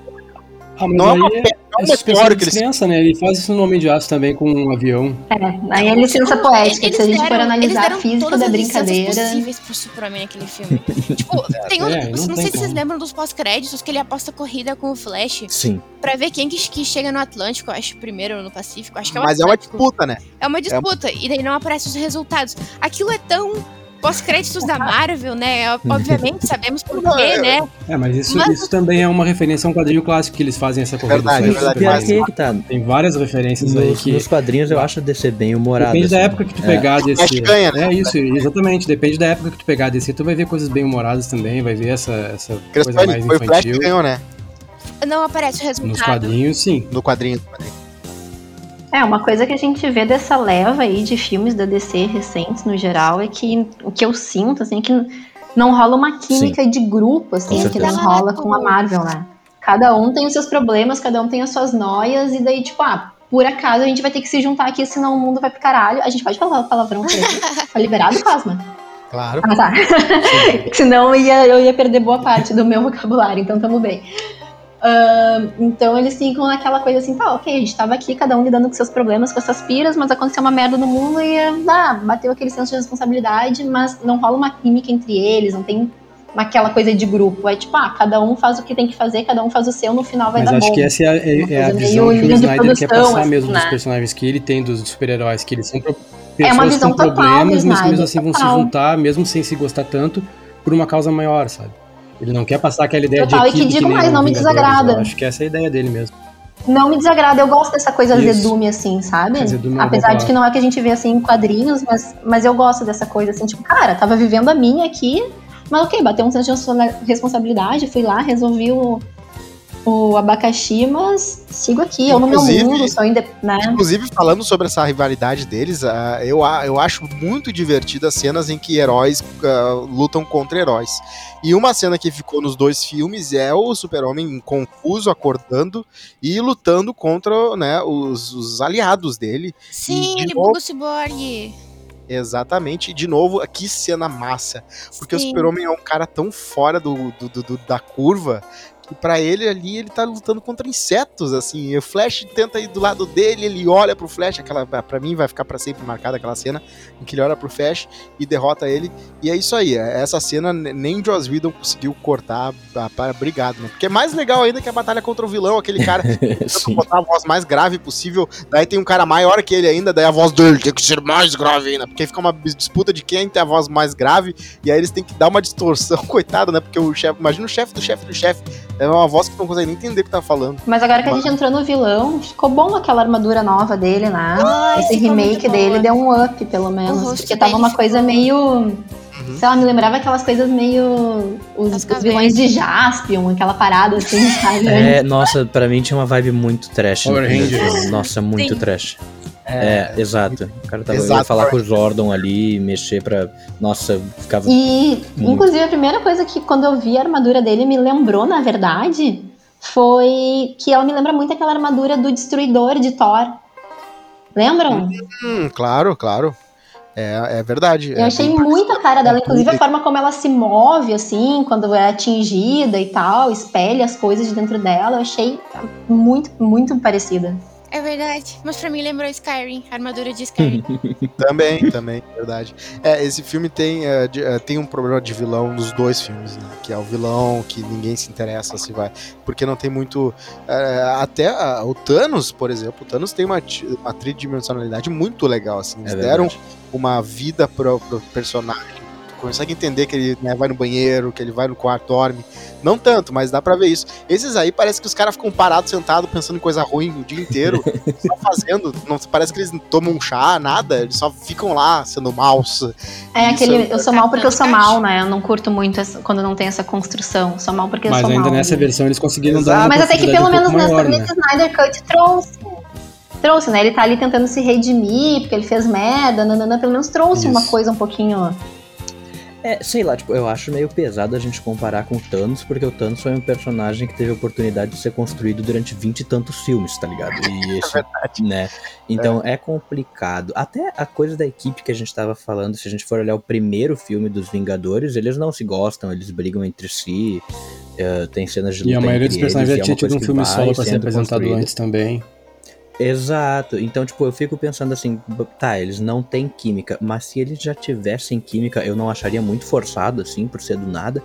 Ah, Não é uma é, não é é uma história que eles... descrença, né? Ele faz isso no Homem de Aço também com um avião. É, aí é licença poética, se a gente for deram- eles analisar a física todas da brincadeira. possíveis pro Superman naquele filme. tipo, tem um, É, não, não sei tem se vocês como. lembram dos pós-créditos que ele aposta corrida com o Flash Sim. pra ver quem que, que chega no Atlântico, acho, primeiro ou no Pacífico. Acho que é o Mas é uma Atlântico. disputa, né? É uma disputa, e daí não aparecem os resultados. Aquilo é tão pós-créditos da Marvel, né? Obviamente, sabemos por quê, é- né? É, mas isso, Mas- isso também é uma referência a um quadrinho clássico que eles fazem essa corrida. Verdade, do é Flash verdade, também. que aí que tá. Tem várias referências aí Nos, que. nos quadrinhos eu acho DC bem humorada. Depende da assim. época que tu É. pegar desse. Flash ganha, né? É isso, exatamente. Depende da época que tu pegar desse. Tu vai ver coisas bem humoradas também, vai ver essa, essa coisa mais foi o Flash que infantil. ganhou, né? Não aparece o Nos resultado. quadrinhos, sim. No quadrinho. no quadrinho. É, uma coisa que a gente vê dessa leva aí de filmes da DC recentes, no geral, é que o que eu sinto, assim, é que não rola uma química de grupo, assim, Com que certeza. rola com a Marvel, né? Cada um tem os seus problemas, cada um tem as suas noias, e daí, tipo, ah, por acaso a gente vai ter que se juntar aqui, senão o mundo vai pro caralho. A gente pode falar palavrão por aqui? Tá liberado, Cosma? Claro. Ah, tá. Senão eu ia, eu ia perder boa parte do meu vocabulário, então tamo bem. Ahn, então eles ficam naquela coisa assim, tá, ok, a gente tava aqui, cada um lidando com seus problemas, com suas piras, mas aconteceu uma merda no mundo e ah, bateu aquele senso de responsabilidade, mas não rola uma química entre eles, não tem aquela coisa de grupo. É tipo, ah, cada um faz o que tem que fazer, cada um faz o seu, no final vai Mas dar acho bom. que essa é a, é- é a visão que o Snyder quer produção, passar assim, mesmo dos né? personagens que ele tem dos super-heróis, que eles são pro- É uma pessoas visão com total problemas, mas que mesmo assim vão se total. juntar, mesmo sem se gostar tanto, por uma causa maior, sabe? Ele não quer passar aquela ideia Total, e de que equipe digo nem mais, não me Vingadores, desagrada. Acho que essa é a ideia dele mesmo. Não me desagrada, eu gosto dessa coisa Isso. azedume, assim, sabe? Azedume é Apesar de que não é que a gente vê assim em quadrinhos, mas, mas eu gosto dessa coisa, assim, tipo, cara, tava vivendo a minha aqui, mas ok, bateu um senso de responsa- responsabilidade, fui lá, resolvi o, o abacaxi, mas sigo aqui, eu no meu mundo, sou independente, né? Inclusive, falando sobre essa rivalidade deles, ah, eu, eu acho muito divertido as cenas em que heróis ah, lutam contra heróis. E uma cena que ficou nos dois filmes é o Super-Homem confuso, acordando e lutando contra né, os, os aliados dele. Sim, de ele novo- o ciborgue. Exatamente. E, de novo, que cena massa. Porque o Sim. Super-Homem é um cara tão fora do, do- do- do- da curva que pra ele ali ele tá lutando contra insetos, assim. E o Flash tenta ir do lado dele, ele olha pro Flash, aquela para mim vai ficar pra sempre marcada aquela cena em que ele olha pro Flash e derrota ele. E é isso aí, é- essa cena ne- nem Joss Whedon conseguiu cortar ah, para obrigado, né? Porque é mais legal ainda que a batalha contra o vilão, aquele cara tenta botar a voz mais grave possível. Daí tem um cara maior que ele ainda, daí a voz dele tem que ser mais grave ainda. Porque fica uma disputa de quem tem a voz mais grave. E aí eles têm que dar uma distorção, coitado, né? Porque o chefe, imagina o chefe do chefe do chefe. É uma voz que não consegue nem entender o que tá falando. Mas agora que a Mas- gente entrou no vilão, ficou bom aquela armadura nova dele, né? Ai, Esse ficou remake dele deu um up, pelo menos. Porque tava uma coisa meio. Sei lá, me lembrava aquelas coisas meio. Os, os vilões de Jaspion, aquela parada assim, sabe? É, nossa, pra mim tinha uma vibe muito trash. Power Rangers. Nossa, muito Sim. trash. É, exato. O cara tava Exato, falar com o Zordon ali, mexer pra. Nossa, ficava. E, Muito. inclusive, a primeira coisa que quando eu vi a armadura dele me lembrou, na verdade, foi que ela me lembra muito aquela armadura do Destruidor de Thor. Lembram? Hum, claro, claro. É, é verdade. Eu é achei muito a cara dela, inclusive a forma como ela se move, assim, quando é atingida e tal, espelha as coisas de dentro dela, eu achei muito, muito parecida. É verdade. Mas pra mim lembrou Skyrim, a armadura de Skyrim. Também, também, verdade. É, esse filme tem, é, de- é, tem um problema de vilão nos dois filmes, né? Que é o vilão que ninguém se interessa se vai. Porque não tem muito. é, até o Thanos, por exemplo, o Thanos tem uma, uma tridimensionalidade muito legal, assim. Eles É deram uma vida pro, pro personagem. Consegue entender que ele né, vai no banheiro, que ele vai no quarto, dorme. Não tanto, mas dá pra ver isso. Esses aí parece que os caras ficam parados, sentados, pensando em coisa ruim o dia inteiro, só fazendo. Não, parece que eles não tomam um chá, nada, eles só ficam lá sendo maus. É aquele, é- eu sou mal porque eu sou mal, né? Eu não curto muito essa- quando não tem essa construção. Sou mal porque eu Mas sou ainda mal. nessa né? versão eles conseguiram Exato. dar uma Mas até que pelo um menos nessa, né? Snyder Cut trouxe. Trouxe, né? Ele tá ali tentando se redimir, porque ele fez merda, nanana, pelo menos trouxe uma Isso. coisa um pouquinho. É, sei lá, tipo, eu acho meio pesado a gente comparar com o Thanos, porque o Thanos foi um personagem que teve a oportunidade de ser construído durante vinte e tantos filmes, tá ligado? E esse, verdade. né? Então é. complicado. Até a coisa da equipe que a gente tava falando, se a gente for olhar o primeiro filme dos Vingadores, eles não se gostam, eles brigam entre si, eh, tem cenas de luta E a maioria dos personagens e já é tinha tido um filme solo pra ser apresentado construída. antes também. Exato. Então, tipo, eu fico pensando assim, tá, eles não têm química, mas se eles já tivessem química, eu não acharia muito forçado, assim, por ser do nada.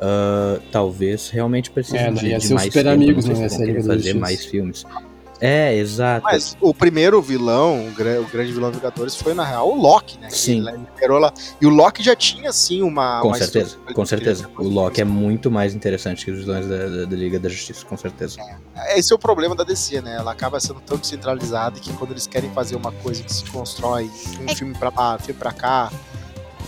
Ah, talvez realmente precise É, de, de mais Super Amigos, né, se fazer mais filmes. É, exato. Mas o primeiro vilão, o, gra- o grande vilão Vingadores, foi na real o Loki, né? que Sim. ele liberou lá. E o Loki já tinha, assim, uma. com uma certeza, com certeza. ele- O Loki é muito mais interessante que os vilões da, da- da Liga da Justiça, com certeza. Esse é o problema da DC, né? Ela acaba sendo tão descentralizada que quando eles querem fazer uma coisa que se constrói um É- filme pra lá, filme pra cá,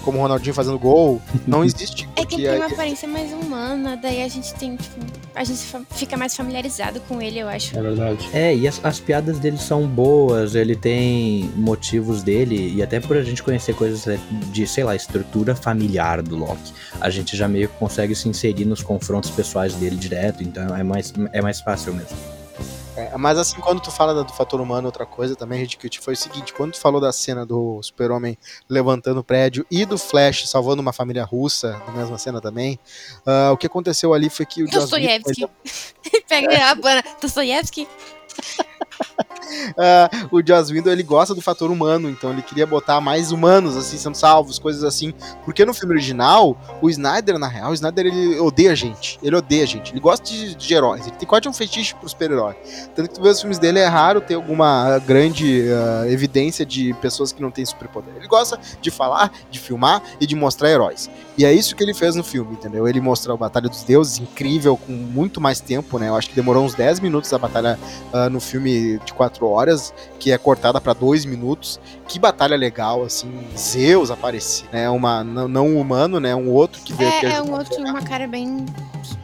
como o Ronaldinho fazendo gol. Não existe. É que tem uma aí- aparência mais humana, daí a gente tem, tipo, a gente fica mais familiarizado com ele, eu acho. É verdade. É, e as, as piadas dele são boas, ele tem motivos dele, e até por a gente conhecer coisas é, de, sei lá, estrutura familiar do Loki, a gente já meio que consegue se inserir nos confrontos pessoais dele direto, então é mais, é mais fácil mesmo. É, mas assim, quando tu fala do fator humano, outra coisa também, Red Kit, foi o seguinte, quando tu falou da cena do super-homem levantando o prédio e do Flash salvando uma família russa, na mesma cena também, ah, o que aconteceu ali foi que o Whedon, Dostoiévski. Pega a bana. Dostoiévski. Ah, o Joss Whedon, ele gosta do fator humano, então ele queria botar mais humanos, assim, sendo salvos, coisas assim. Porque no filme original, o Snyder, na real, o Snyder, ele odeia a gente. Ele odeia a gente. Ele gosta de, de heróis. Ele tem quase um fetiche pro super-herói. Tanto que tu vê os filmes dele, é raro ter alguma grande ah, evidência de pessoas que não têm superpoder. Ele gosta de falar, de filmar e de mostrar heróis. E é isso que ele fez no filme, entendeu? Ele mostrou a Batalha dos Deuses, incrível, com muito mais tempo, né? Eu acho que demorou uns 10 minutos a batalha ah, no filme de 4 horas, que é cortada para 2 minutos. Que batalha legal, assim. Zeus aparece, né? Uma, não, um humano, né? Um outro que veio. que É, é ajudou um outro, uma cara bem,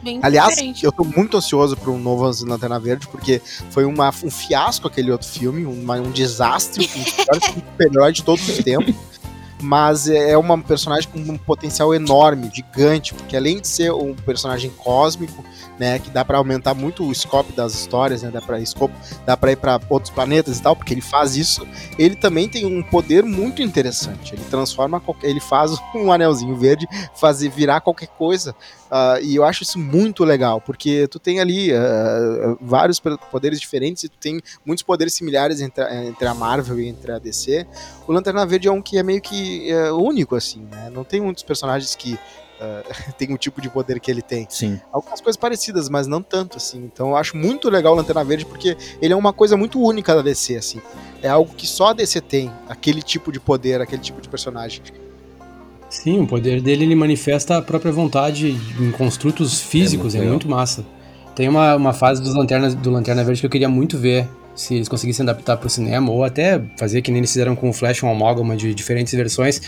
bem Aliás, diferente. eu tô muito ansioso para um novo Lanterna Verde, porque foi uma, um fiasco aquele outro filme, uma- um desastre, um dos piores super-herói de todos os tempos. Mas é uma personagem com um potencial enorme, gigante, porque além de ser um personagem cósmico, né, que dá para aumentar muito o scope das histórias, né, dá para scope, dá para ir para outros planetas e tal, porque ele faz isso. Ele também tem um poder muito interessante. Ele transforma qualquer, ele faz um anelzinho verde fazer virar qualquer coisa ah, e eu acho isso muito legal, porque tu tem ali ah, vários poderes diferentes e tu tem muitos poderes similares entre, a- entre a Marvel e entre a DC. O Lanterna Verde é um que é meio que é, único, assim, né? Não tem muitos personagens que ah, tem o tipo de poder que ele tem. Sim. Algumas coisas parecidas, mas não tanto, assim. Então eu acho muito legal o Lanterna Verde, porque ele é uma coisa muito única da DC, assim. É algo que só a DC tem, aquele tipo de poder, aquele tipo de personagem. Sim, o poder dele ele manifesta a própria vontade em construtos físicos, muito é muito, massa. Tem uma, uma fase dos lanternas, do Lanterna Verde que eu queria muito ver, se eles conseguissem adaptar pro cinema, ou até fazer que nem eles fizeram com o Flash, um amálgama de diferentes versões,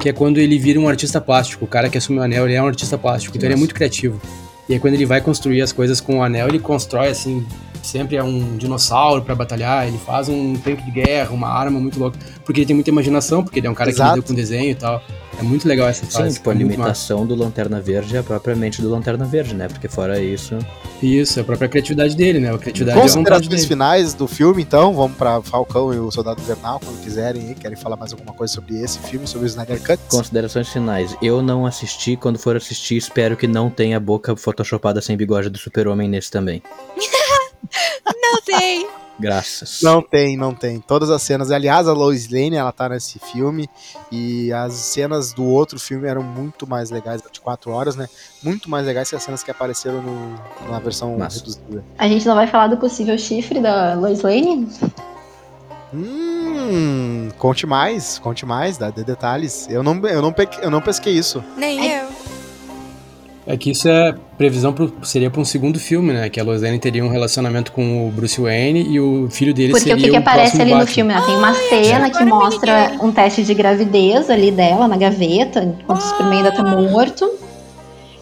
que é quando ele vira um artista plástico. O cara que assume o anel, ele é um artista plástico, então ele é muito criativo. E aí quando ele vai construir as coisas com o anel, ele constrói assim, sempre é um dinossauro pra batalhar, ele faz um tanque de guerra, uma arma muito louca, porque ele tem muita imaginação, porque ele é um cara Exato. que lida com desenho e tal. É muito legal essa fase. Sim, tipo, a é limitação do Lanterna Verde é propriamente do Lanterna Verde, né? Porque fora isso. Isso, é a própria criatividade dele, né? A criatividade é Considerações dele. finais do filme, então, vamos pra Falcão e o Soldado Invernal, quando quiserem, querem falar mais alguma coisa sobre esse filme, sobre o Snyder Cut? Considerações finais. Eu não assisti, quando for assistir, espero que não tenha a boca photoshopada sem bigode do super-homem nesse também. Não sei. Graças. Não tem, não tem. Todas as cenas. Aliás, a Lois Lane, ela tá nesse filme. E as cenas do outro filme eram muito mais legais, de 4 horas, né? Muito mais legais que as cenas que apareceram no- na versão Massa. reduzida. A gente não vai falar do possível chifre da Lois Lane? Hum, conte mais, conte mais, dá dê detalhes. Eu não, eu não, pe- eu não pesquei isso. Nem eu. É que isso é previsão pro, seria pra um segundo filme, né? Que a Lois Lane teria um relacionamento com o Bruce Wayne e o filho dele Porque seria o que, que aparece ali no Batman. filme? Né? Tem uma cena que mostra um teste de gravidez ali dela na gaveta, enquanto o Superman ainda tá morto.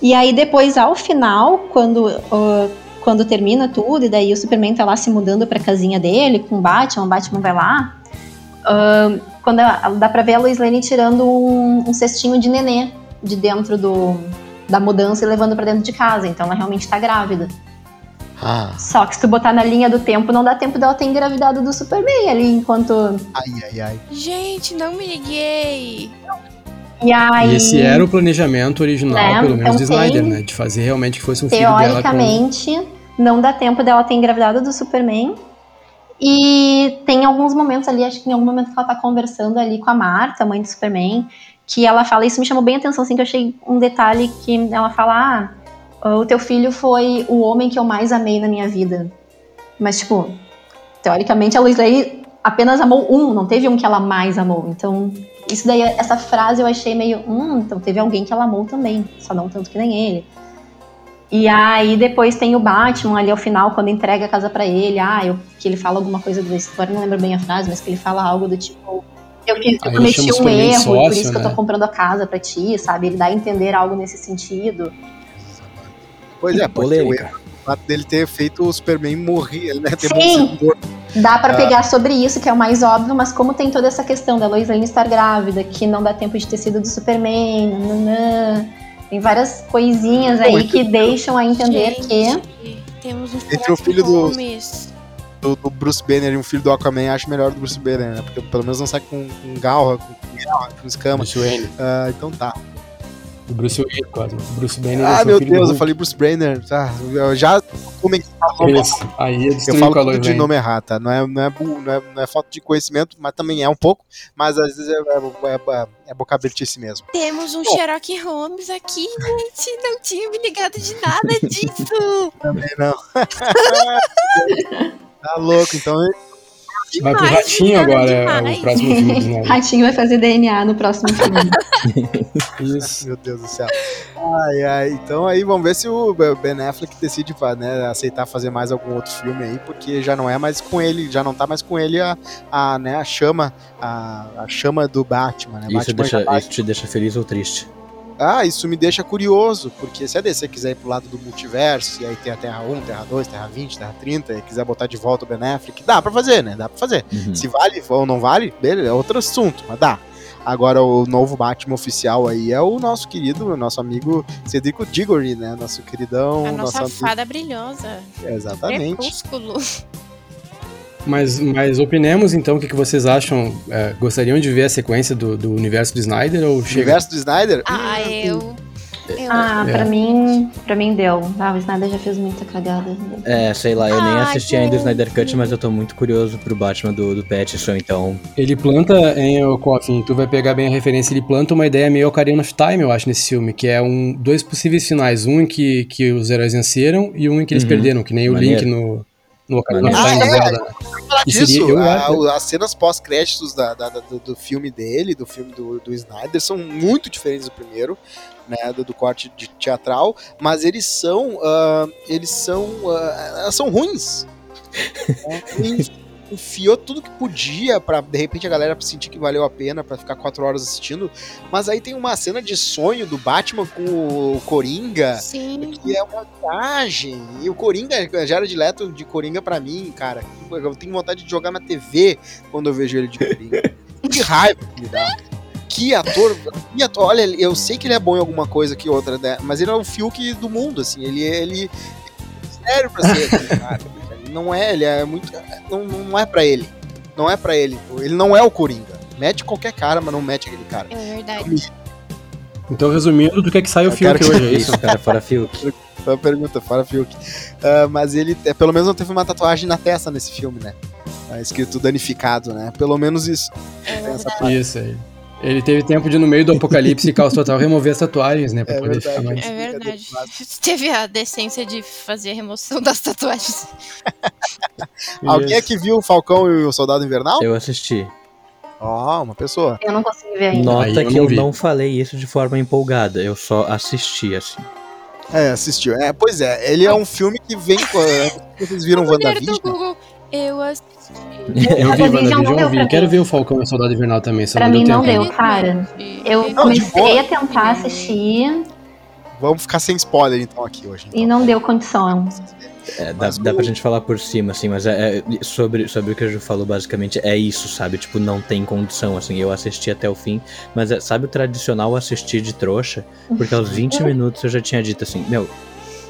E aí depois, ao final, quando, ah, quando termina tudo, e daí o Superman tá lá se mudando pra casinha dele com o Batman, o Batman vai lá. ah, quando a- dá pra ver a Lois Lane tirando um, um cestinho de nenê de dentro do, da mudança e levando pra dentro de casa. Então ela realmente tá grávida. Ah, Só que se tu botar na linha do tempo, não dá tempo dela ter engravidado do Superman ali, enquanto. ai, ai, ai. Gente, não me liguei. E aí. E esse era o planejamento original, Né? pelo menos, Então do Snyder, tem- né? De fazer realmente que fosse um filho dela com... Teoricamente, não dá tempo dela ter engravidado do Superman. E tem alguns momentos ali, acho que em algum momento que ela tá conversando ali com a Marta, mãe do Superman, que ela fala, isso me chamou bem a atenção, assim, que eu achei um detalhe que ela fala, ah, o teu filho foi o homem que eu mais amei na minha vida. Mas, tipo, teoricamente a Lane apenas amou um, não teve um que ela mais amou. Então, isso daí, essa frase eu achei meio, hum, então teve alguém que ela amou também, só não tanto que nem ele. E aí depois tem o Batman ali ao final, quando entrega a casa pra ele, ah, eu, que ele fala alguma coisa da história, não lembro bem a frase, mas que ele fala algo do tipo, Eu, fiz, eu Aí cometi um erro, por sócio, isso que eu né? tô comprando a casa pra ti, sabe? Ele dá a entender algo nesse sentido. Pois é, pode ter o Polêmica. erro. O fato dele ter feito o Superman morrer, né? Ter Sim. Dá pra Ah. pegar sobre isso, que é o mais óbvio, mas como tem toda essa questão da Lois Lane estar grávida, que não dá tempo de ter sido do Superman, nananã, tem várias coisinhas aí Muito que deixam a entender que Gente, temos um Entre o filho do- Holmes. Do, do Bruce Banner e um filho do Aquaman, acho melhor do Bruce Banner, né? Porque pelo menos não sai com, com garra, com, com, escama. Bruce Wayne. Ah, então tá. O Bruce Wayne, quase. O Bruce Banner é Ah, seu meu Deus, eu falei Bruce Banner. Tá, eu já comentei. Isso. Aí ele Eu destruiu falo a tudo de nome errado, tá? Não é, não, é, não, é, não é falta de conhecimento, mas também é um pouco. Mas às vezes é, é, é, é boca abertice mesmo. Temos um Bom. Sherlock Holmes aqui, gente. Não tinha me ligado de nada disso. Também não. tá louco, então. Vai pro Demais, Ratinho agora, é demais. o próximo filme do Snyder. Ratinho vai fazer DNA no próximo filme. Isso. Meu Deus do céu. Ai, ai. Então aí vamos ver se o Ben Affleck decide né, aceitar fazer mais algum outro filme aí, porque já não é mais com ele, já não tá mais com ele a, a, né, a chama, a, a chama do Batman, né? Isso, Batman deixa, tá- isso te deixa feliz ou triste? Ah, isso me deixa curioso, porque se a DC quiser ir pro lado do multiverso, e aí tem a Terra 1, Terra 2, Terra 20, Terra 30, e quiser botar de volta o Ben Affleck, dá pra fazer, né? Dá pra fazer. Uhum. Se vale ou não vale, beleza, é outro assunto, mas dá. Agora o novo Batman oficial aí é o nosso querido, o nosso amigo Cedrico Diggory, né? Nosso queridão, A nossa nosso fada brilhosa. Exatamente. Crepúsculo. Mas, mas opinemos então o que, que vocês acham. É, gostariam de ver a sequência do, do universo do Snyder ou O chega? universo do Snyder? Ah, Hum, eu. eu Ah, É. pra mim, pra mim deu. Ah, o Snyder já fez muita cagada. É, sei lá, eu nem Ai, assisti ainda o. Snyder Cut, mas eu tô muito curioso pro Batman do, do Pattinson, então. Ele planta em o Coffin, tu vai pegar bem a referência, ele planta uma ideia meio Ocarina of Time, eu acho, nesse filme, que é um dois possíveis finais, um em que, que os heróis venceram e um em que eles Uhum. perderam, que nem o Maneiro. Link no, no do Ah, é? Zelda. E seria- disso, eu a- acho- as cenas pós-créditos da- da- da- do, do filme dele, do filme do, do Snyder, são muito diferentes do primeiro, né, do, do corte de teatral, mas eles são, ah, eles são, ah, elas são ruins. Né? Enfiou tudo que podia pra de repente a galera sentir que valeu a pena pra ficar quatro horas assistindo. Mas aí tem uma cena de sonho do Batman com o Coringa Sim. que é uma viagem. E o Coringa, Jared Leto de Coringa pra mim, cara, eu tenho vontade de jogar na TV quando eu vejo ele de Coringa. que raiva que me dá. Que ator, que ator, olha, eu sei que ele é bom em alguma coisa que outra, né? Mas ele é o Fiuk do mundo, assim, ele ele é sério pra ser aquele cara. Não é, ele é muito não, não é pra ele. Não é pra ele. Ele não é o Coringa. Mete qualquer cara, mas não mete aquele cara. É verdade. Então, resumindo, quer que saia o Eu filme quero que que- hoje, é isso? Cara, fora Fiuk. Uma pergunta, fora Fiuk. Ah, mas ele, é, pelo menos não teve uma tatuagem na testa nesse filme, né? Tá escrito danificado, né? Pelo menos isso. É. Isso aí. Ele teve tempo de, no meio do apocalipse e caos total, remover as tatuagens, né? Pra É poder verdade. ficar mais. É verdade. Teve a decência de fazer a remoção das tatuagens. Alguém aqui viu o Falcão e o Soldado Invernal? Eu assisti. Ó, uma pessoa. Eu não consegui ver ainda. Nota Aí eu que não eu vi. não falei isso de forma empolgada, eu só assisti, assim. É, assistiu. É, pois é, ele é um filme que vem Vocês viram do WandaVision? Google. Eu assisti. Eu vi, WandaVision eu vi. Quero ver o Falcão e o Soldado Invernal também, só Pra não mim deu não tempo. deu, cara. Eu Não, comecei a tentar assistir Vamos ficar sem spoiler então aqui hoje. e então. não deu condição. É, dá, Mas dá pra gente falar por cima, assim, mas é, é- sobre, sobre o que a Ju falou, basicamente, é isso, sabe? Tipo, não tem condição, assim, eu assisti até o fim, mas é, sabe o tradicional assistir de trouxa? Porque aos 20 minutos eu já tinha dito assim, meu,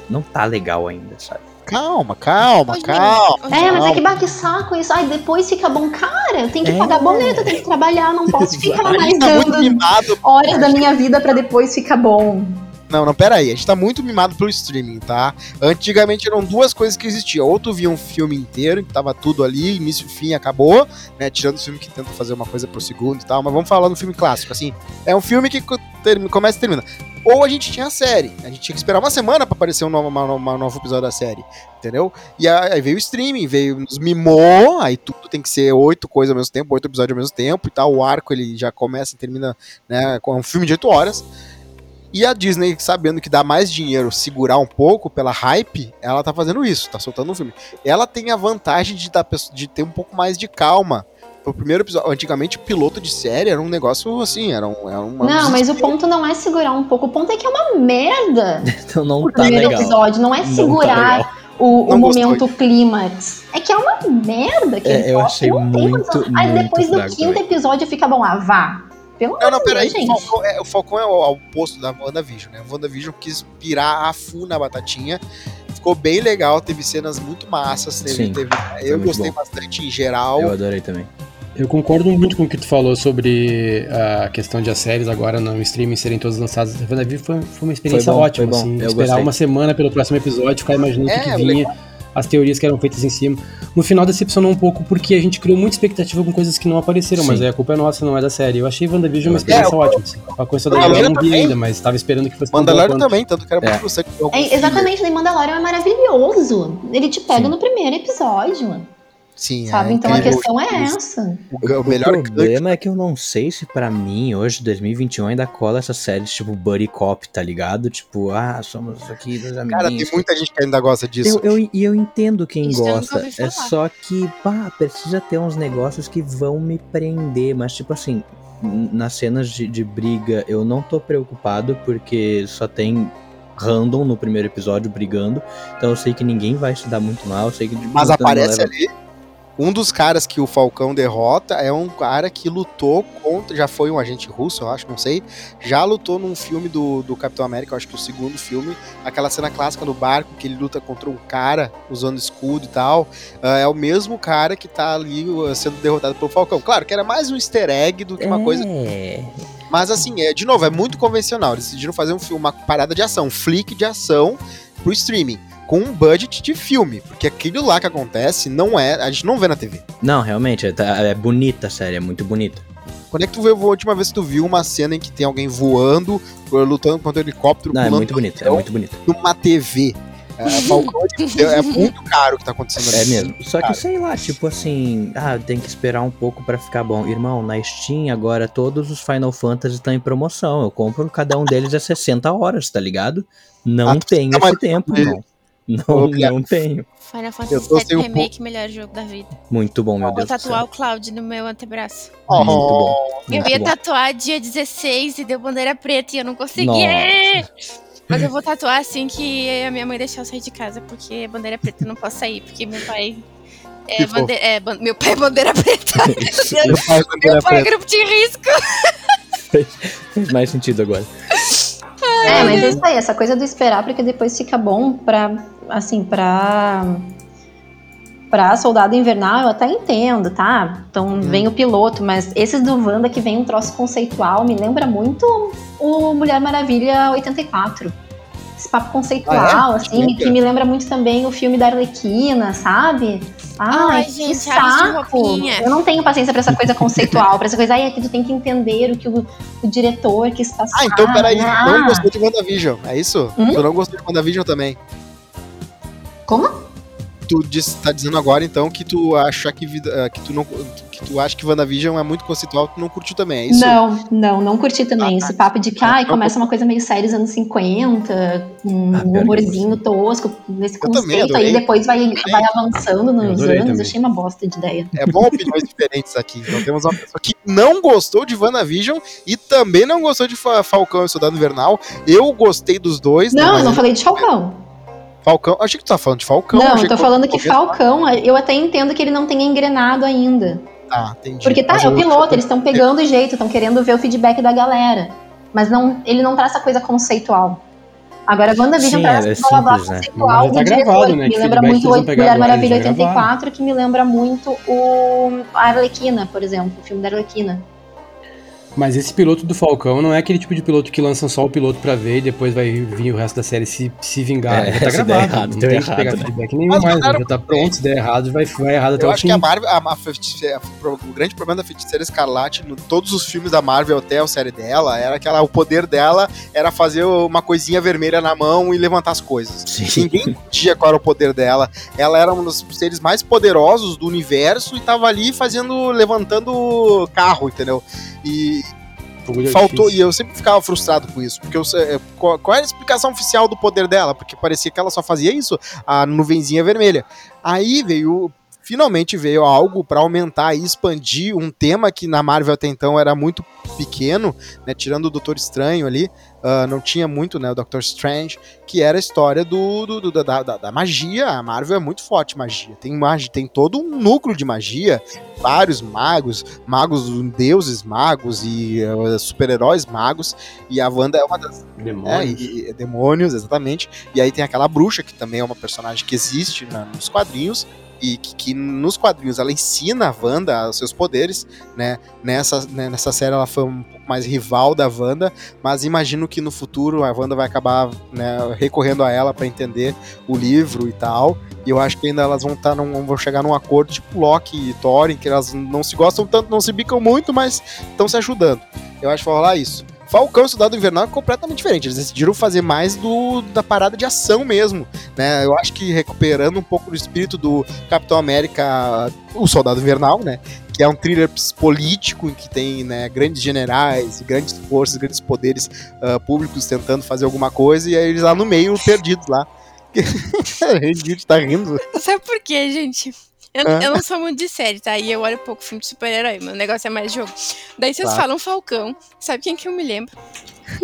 não tá legal ainda, sabe? Calma, calma, calma. É, mas é Calma. que bah, que saco isso. Ai, depois fica bom. Cara, eu tenho que É. pagar boleto, eu tenho que trabalhar, não posso ficar A mais gente tá muito dando mimado. horas da minha vida pra depois ficar bom. Não, não, pera aí. A gente tá muito mimado pelo streaming, tá? Antigamente eram duas coisas que existiam. Ou tu via um filme inteiro, que tava tudo ali, início e fim, acabou, né? Tirando o filme que tenta fazer uma coisa pro segundo e tal. Mas vamos falar do filme clássico, assim. É um filme que co- termi- começa e termina. Ou a gente tinha a série. A gente tinha que esperar uma semana pra aparecer um novo, uma, uma novo episódio da série. Entendeu? E aí veio o streaming, veio, nos mimou, aí tudo tem que ser oito coisas ao mesmo tempo, oito episódios ao mesmo tempo e tal. O arco ele já começa e termina, né? Com um filme de oito horas. E a Disney, sabendo que dá mais dinheiro segurar um pouco pela hype, ela tá fazendo isso, tá soltando um filme. Ela tem a vantagem de, dar, de ter um pouco mais de calma pro primeiro episódio. Antigamente, piloto de série era um negócio assim, era um. Era uma Não, mas o ponto não é segurar um pouco. O ponto é que é uma merda. Então não O tá primeiro legal. episódio não é Não tá segurar legal. o, o momento clímax. É que é uma merda. Que É, eu achei não tem muito. Aí muito depois do quinto também. episódio fica bom. Ah, vá. Pelo Não, não, peraí. O gente. Falcão é, o Falcão é o, ao oposto da WandaVision, né? O WandaVision quis pirar a full na batatinha. Ficou bem legal, teve cenas muito massas. Teve, Sim, teve- eu muito gostei bom. bastante em geral. Eu adorei também. Eu concordo muito com o que tu falou sobre a questão de as séries agora no streaming serem todas lançadas. Foi, foi uma experiência Foi bom, ótima, bom. assim. Eu esperar gostei. uma semana pelo próximo episódio, ficar imaginando o É, que, que é vinha, as teorias que eram feitas em cima. No final decepcionou um pouco porque a gente criou muita expectativa com coisas que não apareceram, Sim. mas aí a culpa é nossa, não é da série. Eu achei WandaVision uma É, experiência ótima. Assim. A coisa da Mandalorian eu não vi também. ainda, mas estava esperando que fosse Mandalorian também, tanto que era É. muito ver algum É, exatamente, The Mandalorian é maravilhoso. Ele te pega Sim. no primeiro episódio, mano. Sim, Sabe? é então a questão é essa. O, o O melhor problema é que eu não sei se pra mim, hoje, 2021, ainda cola essas séries tipo Buddy Cop, tá ligado? Tipo, ah, somos aqui dois amiguinhos. Cara, tem muita gente que ainda gosta disso. Eu, eu, e eu entendo quem Isso eu gosta. É só que, pá, precisa ter uns negócios que vão me prender. Mas, tipo assim, nas cenas de, de briga, eu não tô preocupado, porque só tem random no primeiro episódio brigando. Então eu sei que ninguém vai se dar muito mal. Eu sei que Mas aparece leva- ali. Um dos caras que o Falcão derrota é um cara que lutou contra. Já foi um agente russo, eu acho, não sei. Já lutou num filme do, do Capitão América, eu acho que o segundo filme. Aquela cena clássica no barco que ele luta contra um cara usando escudo e tal. ah, é o mesmo cara que tá ali ah, sendo derrotado pelo Falcão. Claro que era mais um easter egg do que uma coisa. É. Mas assim, é, de novo, é muito convencional. Eles decidiram fazer um, filme, uma parada de ação, um flick de ação pro streaming. Com um budget de filme. Porque aquilo lá que acontece não é. A gente não vê na TV. Não, realmente, é, tá- é bonita a série, é muito bonita. Quando é que tu viu a última vez que tu viu uma cena em que tem alguém voando, lutando contra o helicóptero, Não, é pulando muito bonito, é muito bonito. numa TV? É, Falcão é, é muito caro o que tá acontecendo É mesmo. Só que Cara. sei lá, tipo assim, ah, tem que esperar um pouco pra ficar bom. Irmão, na Steam agora todos os Final Fantasy estão em promoção. Eu compro cada um deles a 60 horas, tá ligado? Não Ah, tenho tá esse tempo, tranquilo. Não, não tenho. Final Eu Fantasy VII Remake, melhor jogo da vida. Muito bom, meu Vou Deus do tatuar céu. o Cloud no meu antebraço. Oh, Muito bom. Eu Muito ia bom. tatuar dia 16 e deu bandeira preta e eu não consegui. Nossa. Mas eu vou tatuar assim que a minha mãe deixar eu sair de casa, porque bandeira preta eu não posso sair, porque meu pai. É, bande- é, ban- meu pai é bandeira preta. Meu pai é bandeira meu pai é grupo de risco. Fez mais sentido agora. É, mas é isso aí, essa coisa do esperar, porque depois fica bom pra, assim, pra. Pra Soldado Invernal eu até entendo, tá? Então vem o piloto, mas esses do Wanda que vem um troço conceitual me lembra muito o Mulher Maravilha 84. Esse papo conceitual, Ah, é? assim, que me lembra muito também o filme da Arlequina, sabe? Ai, Ai, gente, saco! Eu não tenho paciência pra essa coisa conceitual, pra essa coisa, ai, é que tu tem que entender o que o, o diretor quis passar. Ah, então peraí, Ah, não gostou de WandaVision, é isso? Hum? Tu não gostou de WandaVision também? Como? Tu diz, tá dizendo agora então que tu acha que, vida- eh, que tu não que tu acha que WandaVision é muito conceitual, tu não curtiu também, é isso? Não, não, não curti também. Ah, Esse papo de que ai, Não, começa uma coisa meio séria dos anos 50, um Ah, humorzinho tosco, nesse conceito, aí depois vai, vai avançando nos anos. também. Achei uma bosta de ideia. É bom opiniões diferentes aqui. Então temos uma pessoa que não gostou de WandaVision e também não gostou de Fa- Falcão e Soldado Invernal. Eu gostei dos dois. Não, mas eu não falei de Falcão. Falcão. Achei que tu tá falando de Falcão. não, eu tô que falando que Falcão, eu até entendo que ele não tenha engrenado ainda. Tá, entendi. Porque tá, Mas é o eu- piloto, eles estão pegando o jeito, estão querendo ver o feedback da galera. Mas não, ele não traz essa coisa conceitual. Agora, a WandaVision Sim, traz é essa blá blá simples, conceitual tá do diretor, gravado, né? que me lembra muito Mulher Maravilha eles já 84, que me lembra muito o a Arlequina, por exemplo, o filme da Arlequina. Mas esse piloto do Falcão não é aquele tipo de piloto que lançam só o piloto pra ver e depois vai vir o resto da série se, se vingar. É, já tá gravado. errado, não deu tem que errado, pegar né? feedback nenhum Mas mais. mandaram- Já tá pronto, se der errado, vai, vai errado até Eu o acho fim. que a Marvel, a, a feiticeira- o grande problema da feiticeira Escarlate, no, todos os filmes da Marvel até a série dela, era que ela, o poder dela era fazer uma coisinha vermelha na mão e levantar as coisas. Sim. Ninguém entendia qual era o poder dela. Ela era um dos seres mais poderosos do universo e tava ali fazendo, levantando carro, entendeu? E faltou, e eu sempre ficava frustrado com isso, porque eu, sei- qual, qual era a explicação oficial do poder dela? Porque parecia que ela só fazia isso, a nuvenzinha vermelha. Aí veio finalmente veio algo para aumentar e expandir um tema que na Marvel até então era muito pequeno, né, tirando o Doutor Estranho ali, uh, não tinha muito, né, o Doctor Strange, que era a história do, do, do da, da, da, magia. A Marvel é muito forte magia. Tem magia, tem todo um núcleo de magia, vários magos, magos deuses magos e uh, super-heróis magos. E a Wanda é uma das Demônios. é, e, e- demônios, exatamente. E aí tem aquela bruxa que também é uma personagem que existe nos quadrinhos. E que, que nos quadrinhos ela ensina a Wanda os seus poderes, né? Nessa, né, nessa série ela foi um pouco mais rival da Wanda, mas imagino que no futuro a Wanda vai acabar né, recorrendo a ela para entender o livro e tal. E eu acho que ainda elas vão estar num, vão chegar num acordo tipo Loki e Thor, em que elas não se gostam tanto, não se bicam muito, mas estão se ajudando. Eu acho que vai rolar isso. Falcão e Soldado Invernal é completamente diferente. Eles decidiram fazer mais do da parada de ação mesmo, né? Eu acho que recuperando um pouco do espírito do Capitão América, o Soldado Invernal, né? Que é um thriller político em que tem né, grandes generais, grandes forças, grandes poderes ah, públicos tentando fazer alguma coisa e aí eles lá no meio perdidos lá. Reddit tá rindo. Sabe por quê, gente? Eu, Hã? eu não sou muito de série, tá? E eu olho pouco filme de super-herói, meu negócio é mais jogo. Daí vocês Claro. falam Falcão, sabe quem que eu me lembro?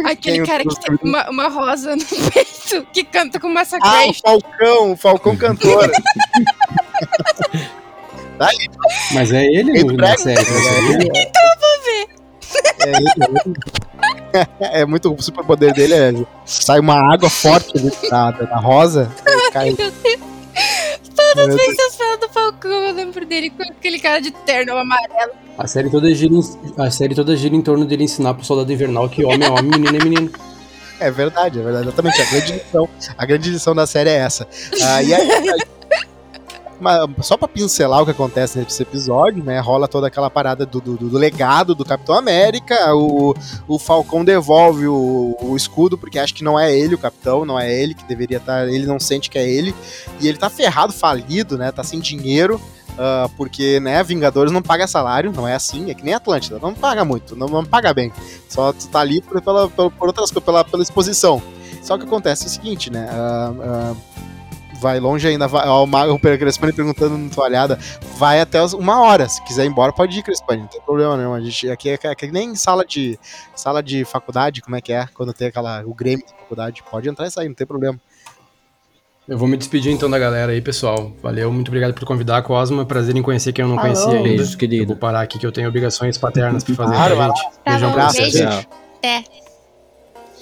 Aquele Quem cara que tem uma, uma rosa no peito, que canta com Ah, o. Falcão, o Falcão cantor. Mas é ele Ele no, na série. que você viu? É, ele- é muito o superpoder dele é sai uma água forte ali da, da, rosa. Cai, Meu Deus. Todas as vezes que eu falo do Falcão, eu lembro dele com aquele cara de terno amarelo. A série toda gira em, a série toda gira em torno dele ensinar pro soldado invernal que homem é homem, menino é menino. É verdade, é verdade, exatamente. A grande lição, a grande lição da série é essa. Ah, e aí, só pra pincelar o que acontece nesse episódio, né? Rola toda aquela parada do, do, do legado do Capitão América. O, o Falcão devolve o, o escudo, porque acha que não é ele o capitão, não é ele que deveria estar. ele não sente que é ele. E ele tá ferrado, falido, né? Tá sem dinheiro. ah, porque, né, Vingadores não paga salário, não é assim, é que nem Atlântida, não paga muito, não, não paga bem. Só tu tá ali por, pela, por outras pela, pela exposição. Só que acontece o seguinte, né? ah, ah, vai longe ainda, vai, ó, o Mago Crespani perguntando na toalhada, vai até as- uma hora. Se quiser ir embora, pode ir, Crespani, não tem problema não. A gente, aqui é, é que nem sala de, sala de faculdade, como é que é? Quando tem aquela, o Grêmio da faculdade, pode entrar e sair, não tem problema. Eu vou me despedir então da galera aí, pessoal. Valeu, muito obrigado por convidar, Cosma. Prazer em conhecer quem eu não Alô. conhecia ainda. Beijos, Eu querido. vou parar aqui que eu tenho obrigações paternas pra fazer, Claro, gente? Tá Beijão bom, pra beijo. vocês. Tchau. É.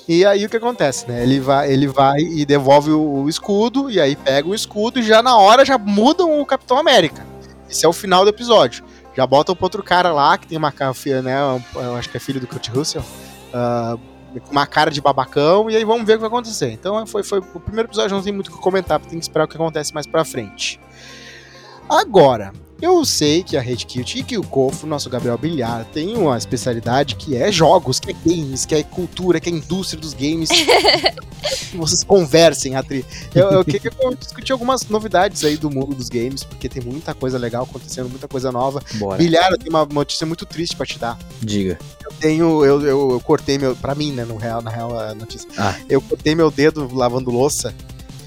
E aí o que acontece, né? Ele vai, ele vai e devolve o, o escudo, e aí pega o escudo e já na hora já mudam o Capitão América. Esse é o final do episódio. Já botam pro outro cara lá, que tem uma cara, né? Eu acho que é filho do Kurt Russell. com uma cara de babacão, e aí vamos ver o que vai acontecer. Então foi, foi o primeiro episódio, não tem muito o que comentar, tem que esperar o que acontece mais pra frente. Agora, eu sei que a Red Kilt e que o Kofo, nosso Gabriel Bilhar, tem uma especialidade que é jogos, que é games, que é cultura, que é indústria dos games. que vocês conversem, Atri. Eu, eu queria que eu discutir algumas novidades aí do mundo dos games, porque tem muita coisa legal acontecendo, muita coisa nova. Bora. Bilhar, eu tenho uma notícia muito triste pra te dar. Diga. Eu tenho, eu, eu, eu cortei meu, pra mim, né, no real, na real a notícia. Ah. Eu cortei meu dedo lavando louça.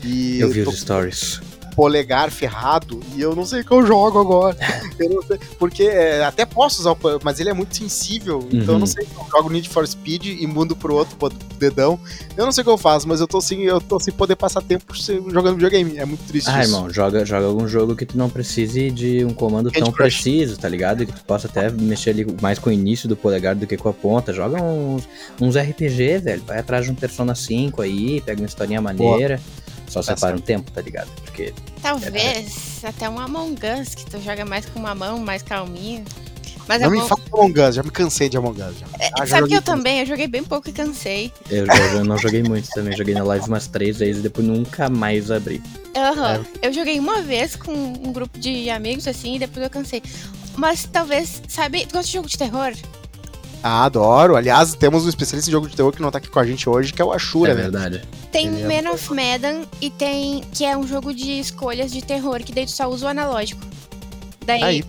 E Eu vi tô os stories. Polegar ferrado e eu não sei o que eu jogo agora. Eu sei, porque é, até posso usar o mas ele é muito sensível, então eu não Uhum. sei se eu jogo Need for Speed e mudo pro outro po- dedão. Eu não sei o que eu faço, mas eu tô sem, eu tô sem poder passar tempo jogando videogame. É muito triste Ah, isso. irmão, joga, joga algum jogo que tu não precise de um comando Candy tão Crush. preciso, tá ligado? Que tu possa até mexer ali mais com o início do polegar do que com a ponta. Joga uns, uns RPG, velho. Vai atrás de um Persona 5 aí, pega uma historinha maneira. Só separa um tempo, tá ligado? Porque Talvez até um Among Us, que tu joga mais com uma mão, mais calminho. Mas Não me Among... fala de Among Us, já me cansei de Among Us. Já. Ah, já Sabe que eu também, eu joguei bem pouco e cansei. eu, eu não joguei muito também. Joguei na live umas três vezes e depois nunca mais abri. Aham. Eu joguei uma vez com um grupo de amigos assim e depois eu cansei. Mas talvez, sabe, tu gosta de jogo de terror? Ah, adoro. Aliás, temos um especialista em jogo de terror que não tá aqui com a gente hoje, que é o Ashura, é velho. verdade. Tem Ele é Man of Medan e tem. que é um jogo de escolhas de terror, que daí tu só usa o analógico. Daí Aí.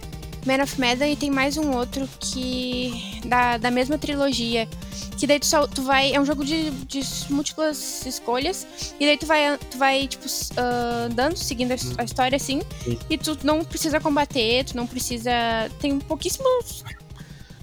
Man of Medan e tem mais um outro que. da, da mesma trilogia. Que daí tu, só, tu vai. É um jogo de, de múltiplas escolhas. E daí tu vai, tu vai tipo, uh, andando, seguindo a, a história assim. Sim. E tu não precisa combater, tu não precisa. Tem pouquíssimos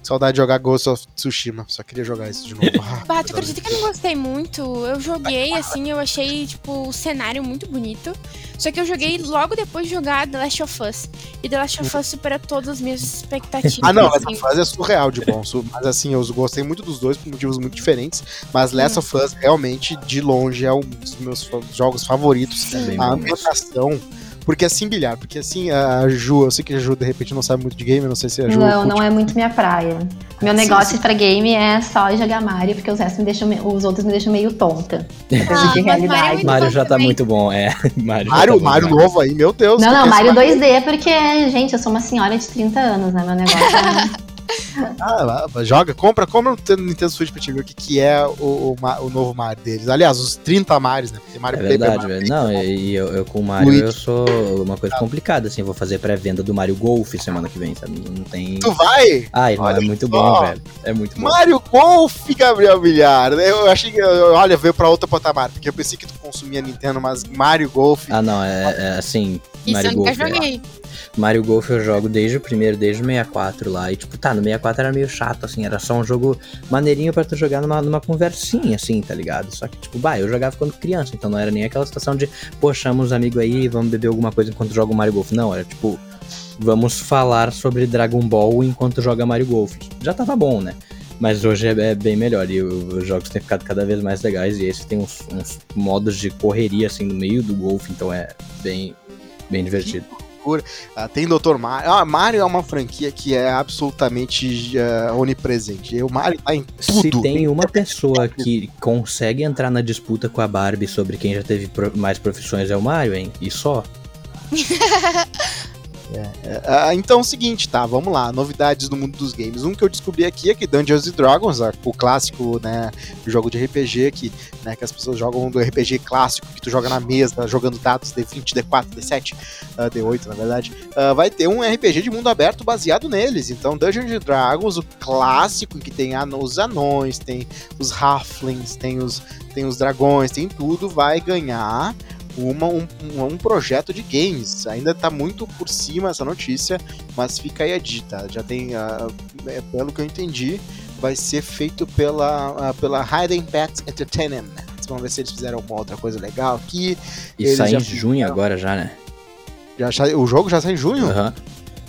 Saudade de jogar Ghost of Tsushima. Só queria jogar isso de novo. Ah, Bah, tu acredita que eu não gostei muito? Eu joguei, assim, eu achei, tipo, o cenário muito bonito. Só que eu joguei logo depois de jogar The Last of Us. E The Last of Us supera todas as minhas expectativas. Ah, não, assim. essa fase é surreal de bom. Mas assim, eu gostei muito dos dois por motivos muito diferentes. Mas Last of Us realmente, de longe, é um dos meus fa- jogos favoritos. Bem A ambientação. Porque assim, bilhar, porque assim, a Ju, eu sei que a Ju de repente não sabe muito de game, eu não sei se a Ju. Não, não é muito minha praia. Meu Sim, negócio sim. pra game é só jogar Mario, porque os, restos me deixam, os outros me deixam meio tonta. Ah, de mas Mario é realidade. Mario bom já tá muito bom, é. Mario, Mario, tá Mario novo aí, meu Deus. Não, não, Mario esse 2D, porque, gente, eu sou uma senhora de 30 anos, né? Meu negócio é... Ah, lá, joga, compra, compra no Nintendo Switch pra te ver o que, que é o, o, o novo Mario deles. Aliás, os 30 Marios, né? Tem Mario É Paper verdade, Mario. velho. Não, e e eu, eu com o Mario Luigi. eu sou uma coisa complicada, assim, eu vou fazer pré-venda do Mario Golf semana que vem, sabe? Não tem. Tu vai? Ai, não, é Olha muito só. bom, velho. É muito bom. Mario Golf, Gabriel Villar. Eu achei que, olha, veio pra outra patamar, porque eu pensei que tu consumia Nintendo, mas Mario Golf. Ah, não, é, é assim, Isso Mario eu nunca Golf. é- joguei. Mario Golf eu jogo desde o primeiro, desde o 64 lá. E tipo, tá, no 64 era meio chato, assim, era só um jogo maneirinho pra tu jogar numa, numa conversinha, assim, tá ligado? Só que, tipo, bah, eu jogava quando criança, então não era nem aquela situação de, pô, chama os amigos aí, vamos beber alguma coisa enquanto joga o Mario Golf. Não, era tipo, vamos falar sobre Dragon Ball enquanto joga Mario Golf. Já tava bom, né? Mas hoje é, é bem melhor e os jogos têm ficado cada vez mais legais e esse tem uns, uns modos de correria assim no meio do golfe, então é bem, bem divertido. Ah, tem Dr. Mario. Ah, Mario é uma franquia que é absolutamente ah, onipresente. E o Mario tá em Se tudo. tem uma pessoa que consegue entrar na disputa com a Barbie sobre quem já teve pro- mais profissões é o Mario, hein? E só. Ah, então é o seguinte, tá? Vamos lá. Novidades do mundo dos games. Um que eu descobri aqui é que Dungeons and Dragons, o clássico, né? Jogo de RPG que, né, que as pessoas jogam do RPG clássico que tu joga na mesa, jogando dados D20, D4, D7, ah, D8, na verdade. ah, vai ter um RPG de mundo aberto baseado neles. Então, Dungeons and Dragons, o clássico que tem os anões, tem os halflings, tem os, tem os dragões, tem tudo, vai ganhar uma, um, um, projeto de games. Ainda tá muito por cima essa notícia, mas fica aí a dita. Já tem, ah, é, pelo que eu entendi, vai ser feito pela, ah, pela Hidden Pet Entertainment. Vamos ver se eles fizeram alguma outra coisa legal aqui. E Eles sai já em junho agora já, né? Já, o jogo já sai em junho? Aham.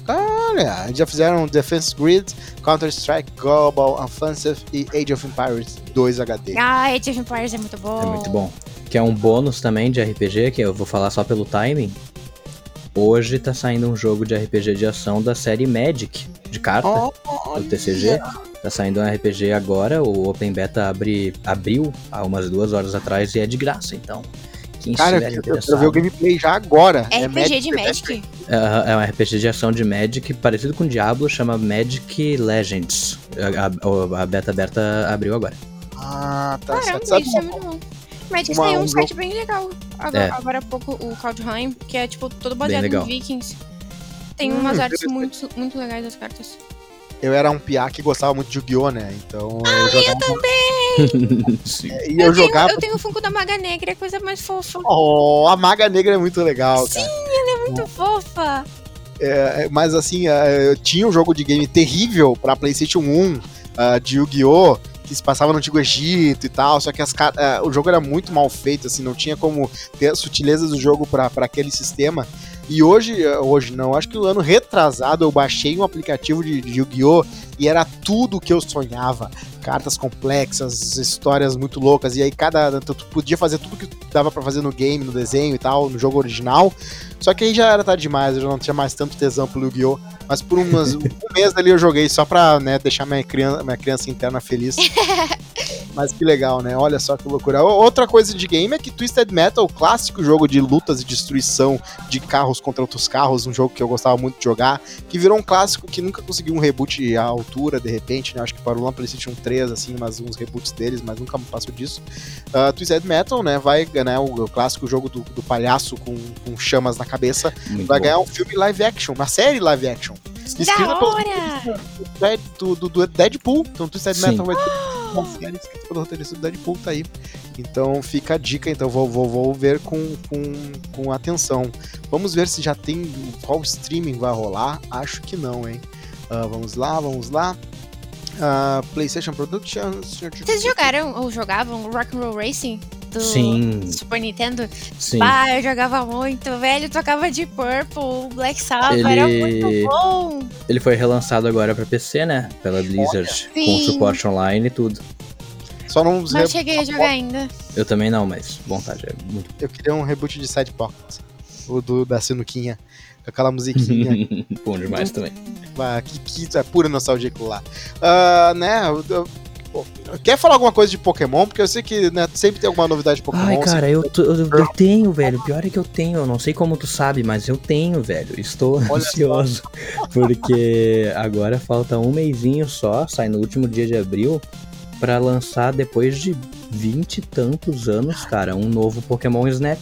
Olha, eles já fizeram Defense Grid, Counter-Strike Global Offensive e Age of Empires 2 HD. Ah, Age of Empires é muito bom. É muito bom. Que é um bônus também de RPG, que eu vou falar só pelo timing. Hoje tá saindo um jogo de RPG de ação da série Magic, de carta, do TCG. Tá saindo um RPG agora, o Open Beta abre, abriu há umas duas horas atrás e é de graça, então. Quem Cara, eu quero ver o gameplay já agora. É RPG de the Magic? É, é um RPG de ação de Magic, parecido com Diablo, chama Magic Legends. A, a- a beta aberta abriu agora. Ah, tá Caramba, certo. Sabe isso é. Magic uma- tem um um site bem legal. Agora, É. agora há pouco, o Kaldheim, que é tipo todo baseado em Vikings. Tem Hum, umas artes muito, muito legais das cartas. eu era um piá que gostava muito de Yu-Gi-Oh, né? Então eu jogava. Sim. E eu, Eu, tenho, jogava. eu tenho o Funko da Maga Negra, é a coisa mais fofa. Oh, a Maga Negra é muito legal, cara. Muito fofa. É, mas assim, é, eu tinha um jogo de game terrível pra PlayStation 1 ah, de Yu-Gi-Oh! Que se passava no Antigo Egito e tal, só que as, ah, o jogo era muito mal feito, assim, não tinha como ter as sutilezas do jogo pra aquele sistema. E hoje, ah, hoje não, acho que o ano retrasado eu baixei um aplicativo de, de Yu-Gi-Oh! e era tudo o que eu sonhava. Cartas complexas, histórias muito loucas, e aí cada. Tu podia fazer tudo que dava pra fazer no game, no desenho e tal, no jogo original. Só que aí já era tarde demais, eu já não tinha mais tanto tesão pelo Yu-Gi-Oh! Mas por umas, um mês ali eu joguei só pra né, deixar minha criança, minha criança interna feliz. Mas que legal, né? Olha só que loucura. O- Outra coisa de game é que Twisted Metal, clássico jogo de lutas e destruição de carros contra outros carros, um jogo que eu gostava muito de jogar, que virou um clássico que nunca conseguiu um reboot à altura, de repente, né? Acho que parou lá no PlayStation 3, assim, mas uns reboots deles, mas nunca passou disso. Uh, Twisted Metal, né? Vai, né? O, o clássico jogo do, do palhaço com, com chamas na cabeça, Muito vai bom. ganhar um filme live action, uma série live action. Escrita Da pelo do, do, do Deadpool. Então, Twisted Sim. Metal vai ter uma série escrita pelo roteirista do Deadpool, tá aí. Então fica a dica, então vou, vou, vou ver com, com, com atenção. Vamos ver se já tem qual streaming vai rolar. Acho que não, hein? Ah, vamos lá, vamos lá. Ah, PlayStation Productions. Vocês jogaram ou jogavam Rock'n'Roll Racing? Do Sim, Super Nintendo? sim. Bah, eu jogava muito, velho. Tocava de Purple, Black Sabbath, Ele- era muito bom. Ele foi relançado agora pra PC, né? Pela Blizzard, com Sim. suporte online e tudo. Só não Não cheguei a jogar ainda. Eu também não, mas vontade é muito. Eu queria um reboot de Side Pocket. O do, da Sinuquinha. Com aquela musiquinha. Bom demais também. Ah, que, que é pura nostalgia lá. Ah, né? eu- eu- pô, Quer falar alguma coisa de Pokémon? Porque eu sei que né, sempre tem alguma novidade de Pokémon. Ai, cara, eu, tô- eu, eu tenho, velho. O pior é que eu tenho. Eu não sei como tu sabe, mas eu tenho, velho. Estou Olha ansioso. Porque agora falta um mêsinho só, sai no último dia de abril, pra lançar depois de vinte e tantos anos, cara, um novo Pokémon Snap.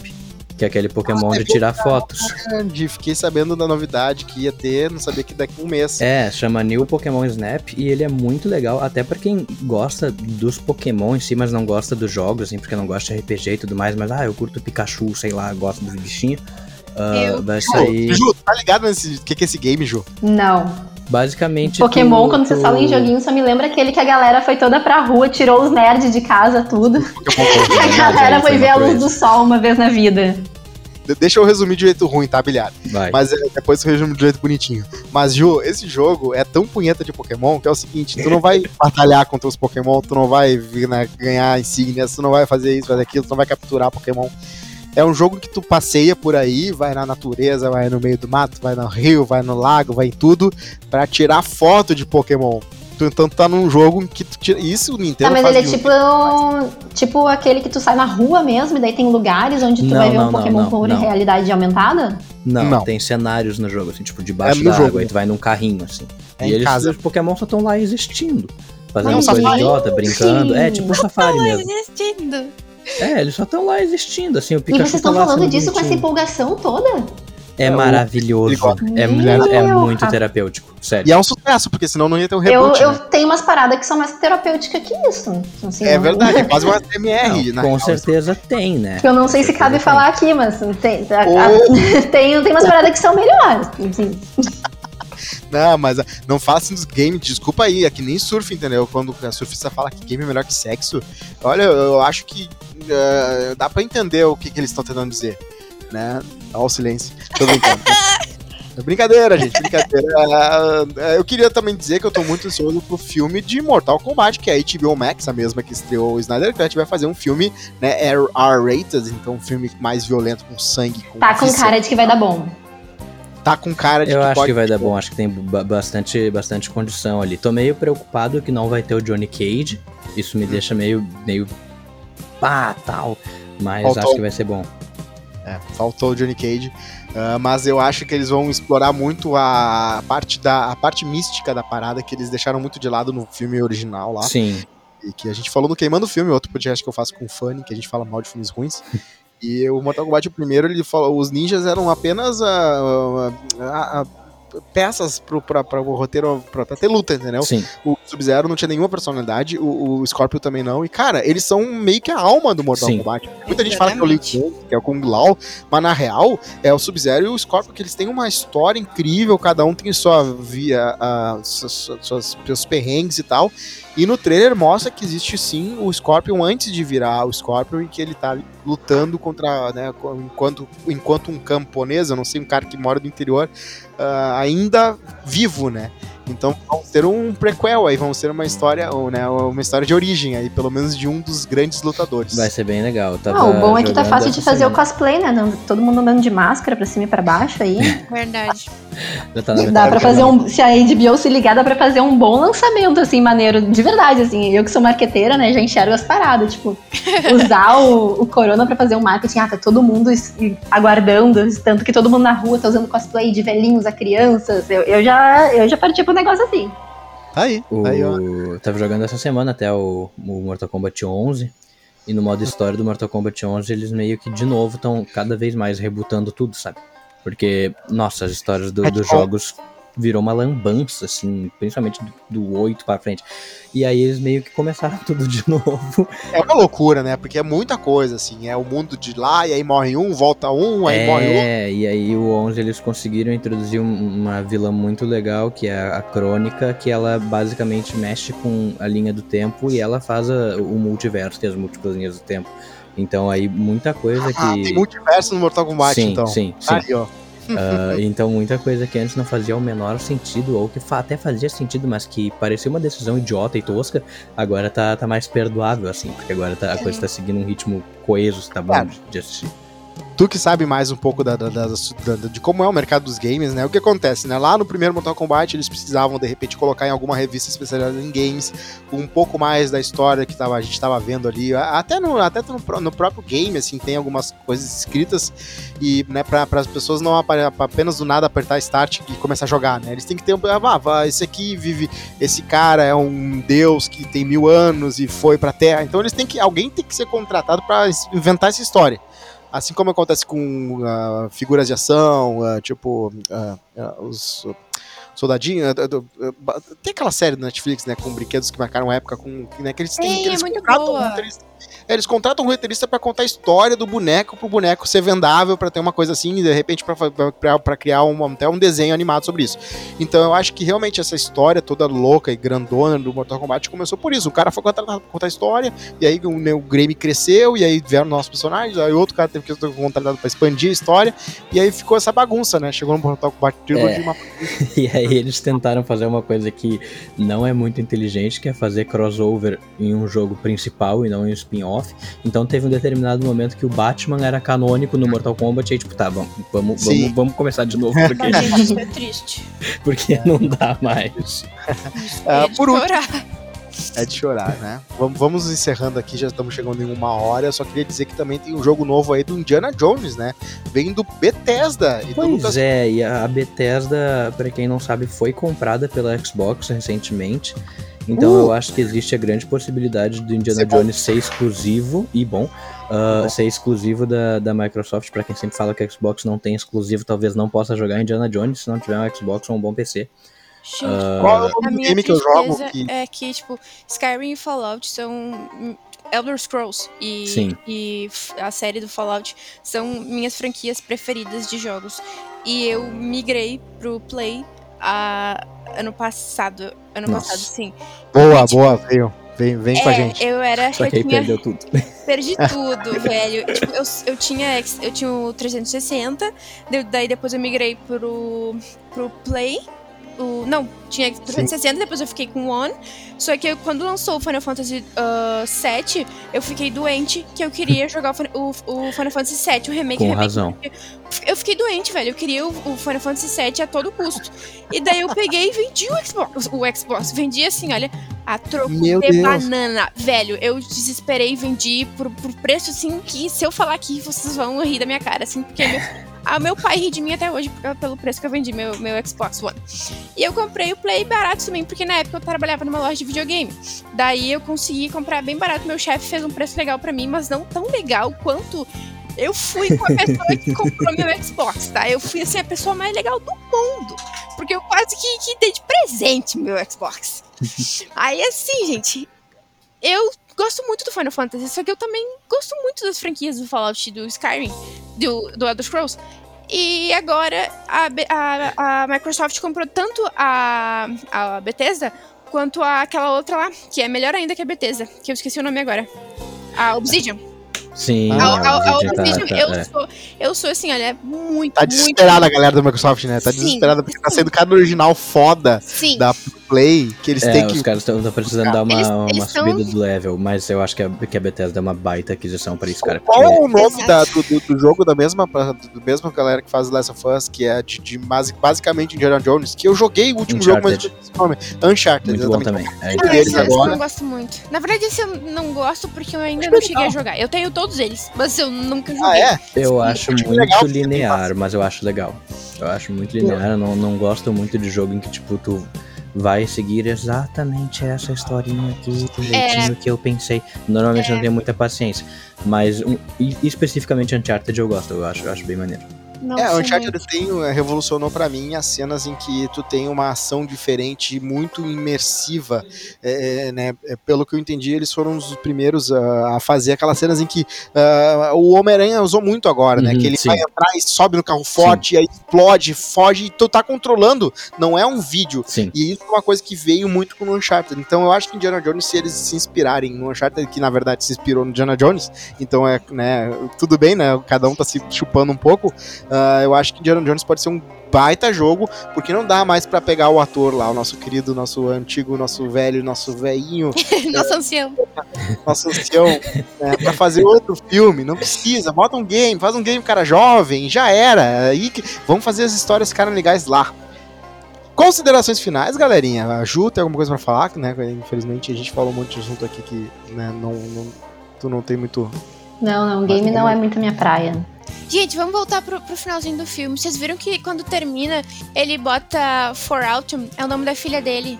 Que é aquele Pokémon Ah, de tirar fotos. grande. Fiquei sabendo da novidade que ia ter, não sabia que daqui a um mês. É, chama New Pokémon Snap e ele é muito legal, até pra quem gosta dos Pokémon em si, mas não gosta dos jogos, assim, porque não gosta de RPG e tudo mais, mas ah, eu curto Pikachu, sei lá, gosto dos bichinhos. Ah, Eu- vai Ju, sair Ju, tá ligado nesse que, que é esse game, Ju? Não. Basicamente. Pokémon, tu- quando tu- falam em joguinho, só me lembra aquele que a galera foi toda pra rua, tirou os nerds de casa, tudo. E a galera foi ver a luz do sol uma vez na vida. De- Deixa eu resumir de jeito ruim, tá, bilhado? Mas é, depois eu resumo de jeito bonitinho. Mas, Ju, esse jogo é tão punheta de Pokémon que é o seguinte: tu não vai batalhar contra os Pokémon, tu não vai né, ganhar insígnias, tu não vai fazer isso, fazer aquilo, tu não vai capturar Pokémon. É um jogo que tu passeia por aí, vai na natureza, vai no meio do mato, vai no rio, vai no lago, vai em tudo, pra tirar foto de Pokémon. Tu, então tu tá num jogo em que tu tira. Isso o Nintendo Tá, mas faz ele é tipo, um- tipo aquele que tu sai na rua mesmo, e daí tem lugares onde tu Não, vai ver não, um Pokémon não, com não. realidade aumentada? Não, Não. tem cenários no jogo, assim, tipo, debaixo É da jogo, água, né? e tu vai num carrinho, assim. É e eles, casa. os Pokémon só estão lá existindo. Fazendo É um coisa idiota, brincando. É, tipo um safari Tô mesmo. existindo. É, eles só estão lá existindo, assim, o E Pikachu vocês estão tá falando disso com essa bonitinho. empolgação toda? É É, maravilhoso. É, muito, é muito terapêutico, sério. E é um sucesso, porque senão não ia ter um Eu, reboot. eu né? tenho umas paradas que são mais terapêuticas que isso. Assim, É não- verdade, é quase uma TMR. Não, com real. certeza tem, né? Eu não sei se cabe falar aqui, mas tem, a- a- tem, tem umas paradas que são melhores. assim. Não, mas ah, não façam dos games, desculpa aí, é que nem surf, entendeu? Quando a surfista fala que game é melhor que sexo, olha, eu, eu acho que eh, dá pra entender o que, que eles estão tentando dizer, né? Olha o silêncio, tô brincando. É brincadeira, gente, brincadeira. Ah, eu queria também dizer que eu tô muito ansioso pro filme de Mortal Kombat, que é a HBO Max, a mesma que estreou o Snyder Cut, vai fazer um filme, né, R-rated, então um filme mais violento, com sangue, com Tá com cara de que vai dar bom. Tá com cara de Eu que acho que vai dar bom, acho que tem ba- bastante, bastante condição ali. Tô meio preocupado que não vai ter o Johnny Cage. Isso me deixa meio. meio. pá, tal. Mas Faltou. acho que vai ser bom. É, faltou o Johnny Cage. Ah, mas eu acho que eles vão explorar muito a parte da a parte mística da parada que eles deixaram muito de lado no filme original lá. Sim. E que a gente falou no Queimando o Filme, outro podcast que eu faço com o Fanny, que a gente fala mal de filmes ruins. E o Mortal Kombat, o primeiro, ele falou, os ninjas eram apenas ah, ah, ah, peças pra o roteiro, pra, pra ter luta, entendeu? Sim. O Sub-Zero não tinha nenhuma personalidade, o, o Scorpio também não. E, cara, eles são meio que a alma do Mortal Sim. Kombat. Muita gente fala que é o Liu Kang, que é o Kung Lao, mas na real é o Sub-Zero e o Scorpio, que eles têm uma história incrível, cada um tem sua via, a, suas, suas, seus perrengues e tal. E no trailer mostra que existe sim o Scorpion antes de virar o Scorpion e que ele tá lutando contra, né, enquanto, enquanto um camponês, eu não sei, um cara que mora do interior, ah, ainda vivo, né? Então vamos ter um prequel aí, vamos ter uma história, ou, né, uma história de origem aí, pelo menos de um dos grandes lutadores. Vai ser bem legal. Tava Ah, o bom é que tá fácil de fazer o semana. cosplay, né? Não- Todo mundo andando de máscara pra cima e pra baixo aí. Verdade. Já tá Dá pra fazer um. Se a HBO se ligar, dá pra fazer um bom lançamento, assim, maneiro. De verdade, assim. Eu que sou marqueteira, né? Já enxergo as paradas. Tipo, usar o, o Corona pra fazer um marketing. Ah, tá todo mundo aguardando. Tanto que todo mundo na rua tá usando cosplay de velhinhos a crianças. Eu, eu já, eu já parti pro negócio assim. Tá aí, O... tá aí, ó. eu Tava jogando essa semana até o, o Mortal Kombat 11. E no modo história do Mortal Kombat 11, eles meio que de novo estão cada vez mais rebutando tudo, sabe? Porque, nossa, as histórias do- É dos tipo- jogos virou uma lambança, assim, principalmente do, do 8 pra frente. E aí eles meio que começaram tudo de novo. É uma loucura, né? Porque é muita coisa, assim. É o mundo de lá, e aí morre um, volta um, aí é, morre outro. É, e aí o 11 eles conseguiram introduzir um- uma vila muito legal, que é a Crônica, que ela basicamente mexe com a linha do tempo e ela faz a- o multiverso, é as múltiplas linhas do tempo. Então aí muita coisa Ah, que... tem multiverso no Mortal Kombat, sim, então. sim, sim. Aí, ó. Ah, então muita coisa que antes não fazia o menor sentido, ou que fa- até fazia sentido, mas que parecia uma decisão idiota e tosca, agora tá, tá mais perdoável, assim, porque agora tá- a coisa tá seguindo um ritmo coeso, tá bom de- de assistir. Tu que sabe mais um pouco da, da- da- de como é o mercado dos games, né? O que acontece, né? Lá no primeiro Mortal Kombat, eles precisavam, de repente, colocar em alguma revista especializada em games um pouco mais da história que tava, a gente tava vendo ali. Até no, até no, no próprio game, assim, tem algumas coisas escritas e, né, para as pessoas não apenas do nada apertar start e começar a jogar, né? Eles têm que ter um. Ah, esse aqui vive. Esse cara é um deus que tem mil anos e foi pra Terra. Então eles têm que. Alguém tem que ser contratado para inventar essa história. Assim como acontece com ah, figuras de ação, ah, tipo ah, os soldadinhos. tem aquela série do Netflix, né? Com brinquedos que marcaram época, com né, que eles têm. Sim, que eles é muito boa. é, eles contratam um roteirista pra contar a história do boneco, pro boneco ser vendável, pra ter uma coisa assim, e de repente pra criar um, até um desenho animado sobre isso. Então eu acho que realmente essa história toda louca e grandona do Mortal Kombat começou por isso. O cara foi contratado pra contar a história, e aí o, né, o Grêmio cresceu, e aí vieram nossos personagens, aí outro cara teve que ser contratado pra expandir a história, e aí ficou essa bagunça, né? Chegou no Mortal Kombat Trilogy, É. uma E aí eles tentaram fazer uma coisa que não é muito inteligente, que é fazer crossover em um jogo principal e não em spin-off. Então teve um determinado momento que o Batman era canônico no Mortal Kombat e aí, tipo, tá, vamos, vamos, Sim. vamos, vamos começar de novo, porque, Mas, isso é triste. porque não dá mais. Ah, é de por chorar. É de chorar, né? Vamos, vamos encerrando aqui, já estamos chegando em uma hora. Eu só queria dizer que também tem um jogo novo aí do Indiana Jones, né? Vem do Bethesda. E do Pois Lucas é, e a Bethesda, pra quem não sabe, foi comprada pela Xbox recentemente. Então Uh! eu acho que existe a grande possibilidade do Indiana Ser bom. Jones ser exclusivo e bom, uh, Bom. ser exclusivo da, da Microsoft. Pra quem sempre fala que a Xbox não tem exclusivo, talvez não possa jogar Indiana Jones se não tiver um Xbox ou um bom PC. Gente, Qual é o game que eu jogo? Que... é que, tipo, Skyrim e Fallout são Elder Scrolls e, Sim. e a série do Fallout são minhas franquias preferidas de jogos. E eu migrei pro Play a, ano passado. Ano Nossa. passado, sim. Boa, Tipo, boa, veio. Vem, vem com a É, gente. eu era. Só eu que aí tinha- perdeu tudo. Perdi tudo, velho. Tipo, eu, eu tinha eu tinha o 360, de- daí depois eu migrei pro, pro Play. O, não, tinha 360, depois eu fiquei com o One. Só que eu- quando lançou o Final Fantasy ah, VII, eu fiquei doente que eu queria jogar o, o, o Final Fantasy VII, o remake. Com remake, razão. Eu fiquei doente, velho. Eu queria o, o Final Fantasy VII a todo custo. E daí eu peguei e vendi o Xbox. O Xbox. Vendi assim, olha, a troco Meu de Deus. banana. Velho, eu desesperei e vendi por, por preço assim que se eu falar aqui, vocês vão rir da minha cara, assim, porque meu, ah, meu pai ri de mim até hoje pelo preço que eu vendi meu, meu Xbox One. E eu comprei o Play barato também, porque na época eu trabalhava numa loja de videogame. Daí eu consegui comprar bem barato. Meu chefe fez um preço legal pra mim, mas não tão legal quanto eu fui com a pessoa que comprou meu Xbox, tá? Eu fui, assim, a pessoa mais legal do mundo. Porque eu quase que, que dei de presente meu Xbox. Aí, assim, gente, eu gosto muito do Final Fantasy, só que eu também gosto muito das franquias do Fallout e do Skyrim, do, do Elder Scrolls. E agora a, a, a Microsoft comprou tanto a, a Bethesda quanto a, aquela outra lá, que é melhor ainda que a Bethesda, que eu esqueci o nome agora. A Obsidian. Sim, Ah, a, a, a Obsidian tá- Obsidian, tá- eu, é. sou, eu sou assim, olha, muito, Tá muito. desesperada a galera da Microsoft, né? Tá Sim, desesperada porque tá saindo cada original foda Sim, da Play que eles É, têm os que. caras estão precisando dar uma, Eles- uma eles tão- subida do level, mas eu acho que a, que a Bethesda é uma baita aquisição pra isso, cara. Qual é o nome da- do, do- jogo da mesma, do mesma galera que faz Last of Us, que é de, de basi- basicamente Indiana Jones, que eu joguei o último jogo, mas eu Uncharted. esqueci o nome. Uncharted, Muito bom exatamente. também. É, Ah, esse, esse eu agora. não gosto muito. Na verdade, esse eu não gosto porque eu ainda não cheguei a jogar. Eu tenho todos eles, mas eu nunca joguei. Ah, é? Eu Sim, acho muito legal linear, mas eu acho legal. Eu acho muito linear, eu não, não gosto muito de jogo em que, tipo, tu vai seguir exatamente essa historinha aqui, do jeitinho que eu pensei. Normalmente eu não tenho muita paciência. Mas um, especificamente Uncharted eu gosto, eu acho, eu acho bem maneiro. Não É, Uncharted tem, eh, revolucionou pra mim as cenas em que tu tem uma ação diferente, muito imersiva, é, é, né? É, Pelo que eu entendi, eles foram os primeiros ah, a fazer aquelas cenas em que ah, o Homem-Aranha usou muito agora, né? Uhum, Que ele sim. vai e sobe no carro forte, e aí explode, foge, e tu tá controlando, não é um vídeo. Sim. E isso é uma coisa que veio muito com o Uncharted. Então eu acho que Indiana Jones, se eles se inspirarem no Uncharted, que na verdade se inspirou no Indiana Jones, então é, né, tudo bem, né? Cada um tá se chupando um pouco. Ah, eu acho que Indiana Jones pode ser um baita jogo, porque não dá mais pra pegar o ator lá, o nosso querido, nosso antigo, nosso velho, nosso velhinho, Nossa, ancião. nosso ancião, né, pra fazer outro filme. Não precisa, bota um game, faz um game cara jovem, já era. Aí que, vamos fazer as histórias ficarem legais lá. Considerações finais, galerinha. A Ju tem alguma coisa pra falar? Né? Infelizmente a gente falou um monte de assunto aqui que né, não, não- tu não tem muito. Não, não, game não é muito minha praia. Gente, vamos voltar pro, pro finalzinho do filme. Vocês viram que quando termina, ele bota For Autumn, é o nome da filha dele.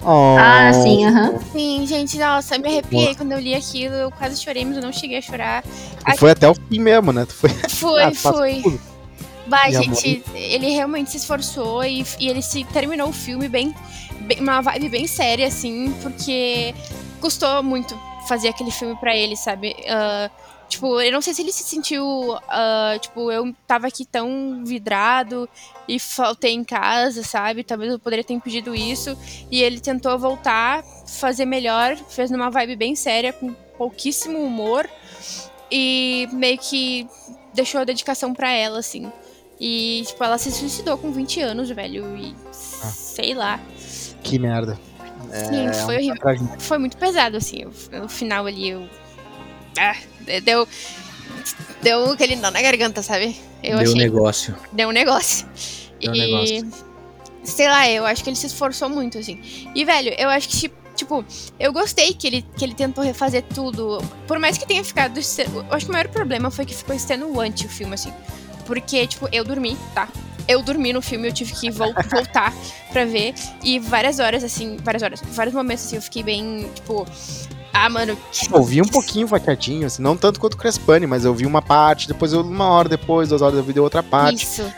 Oh, Ah, sim, aham. Sim, gente, nossa, eu me arrepiei quando eu li aquilo. Eu quase chorei, mas eu não cheguei a chorar. Tu foi até o fim mesmo, né? Tu foi. Foi, Ah, foi. tudo. Minha gente, ele realmente se esforçou e, e ele se terminou o filme bem, bem- uma vibe bem séria, assim, porque custou muito fazer aquele filme pra ele, sabe? Ah, tipo, eu não sei se ele se sentiu, ah, tipo, eu tava aqui tão vidrado e faltei em casa, sabe? Talvez eu poderia ter impedido isso. E ele tentou voltar, fazer melhor, fez numa vibe bem séria, com pouquíssimo humor e meio que deixou a dedicação pra ela, assim. E, tipo, ela se suicidou com 20 anos, velho. E sei lá. Que merda. Sim, foi um horrível. Foi muito pesado, assim. o- No final ali, eu. Ah, deu. Deu aquele nó na garganta, sabe? Eu Deu achei. negócio. Deu um negócio. Deu um e. negócio. Sei lá, eu acho que ele se esforçou muito, assim. E, velho, eu acho que, tipo, eu gostei que ele, que ele tentou refazer tudo. Por mais que tenha ficado. Eu acho que o maior problema foi que ficou extenuante o filme, assim. Porque, tipo, eu dormi, tá? Eu dormi no filme, eu tive que vol- voltar pra ver. E várias horas, assim, várias horas, vários momentos, assim, eu fiquei bem, tipo. Ah, mano. Eu vi um pouquinho fatiadinho, assim, não tanto quanto o Crespani, mas eu vi uma parte, depois eu, uma hora depois, duas horas eu vi outra parte. Isso.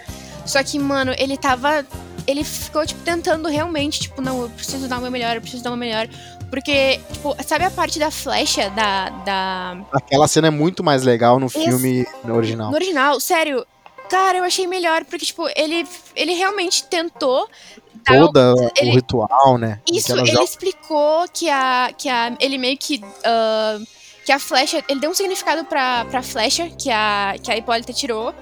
Só que, mano, ele tava. Ele ficou, tipo, tentando realmente, tipo, não, eu preciso dar meu melhor, eu preciso dar meu melhor. Porque, tipo, sabe a parte da flecha da. da... Aquela cena é muito mais legal no filme original. No original, sério. Cara, eu achei melhor, porque, tipo, ele, ele realmente tentou. Dar o- Toda ele- o ritual, né? Isso, ele joga- explicou que a. que a. Ele meio que. ah, que a flecha. Ele deu um significado pra, pra flecha que a, que a Hipólita tirou.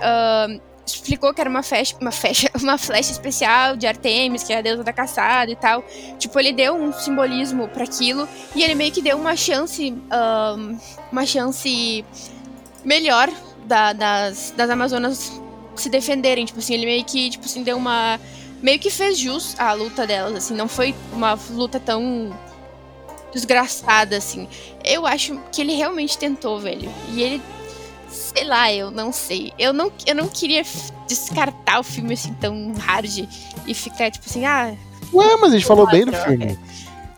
Ah, explicou que era uma flecha, uma flecha, uma flecha especial de Artemis, que é a deusa da caçada e tal. Tipo, ele deu um simbolismo pra aquilo e ele meio que deu uma chance, ah, uma chance melhor da- das, das Amazonas se defenderem. Tipo assim, ele meio que, tipo assim, deu uma meio que fez jus à luta delas, assim, não foi uma luta tão desgraçada, assim. Eu acho que ele realmente tentou, velho. E ele, sei lá, eu não sei. Eu não, eu não queria descartar o filme assim tão hard e ficar tipo assim, ah, Ué, mas a gente falou bem do filme.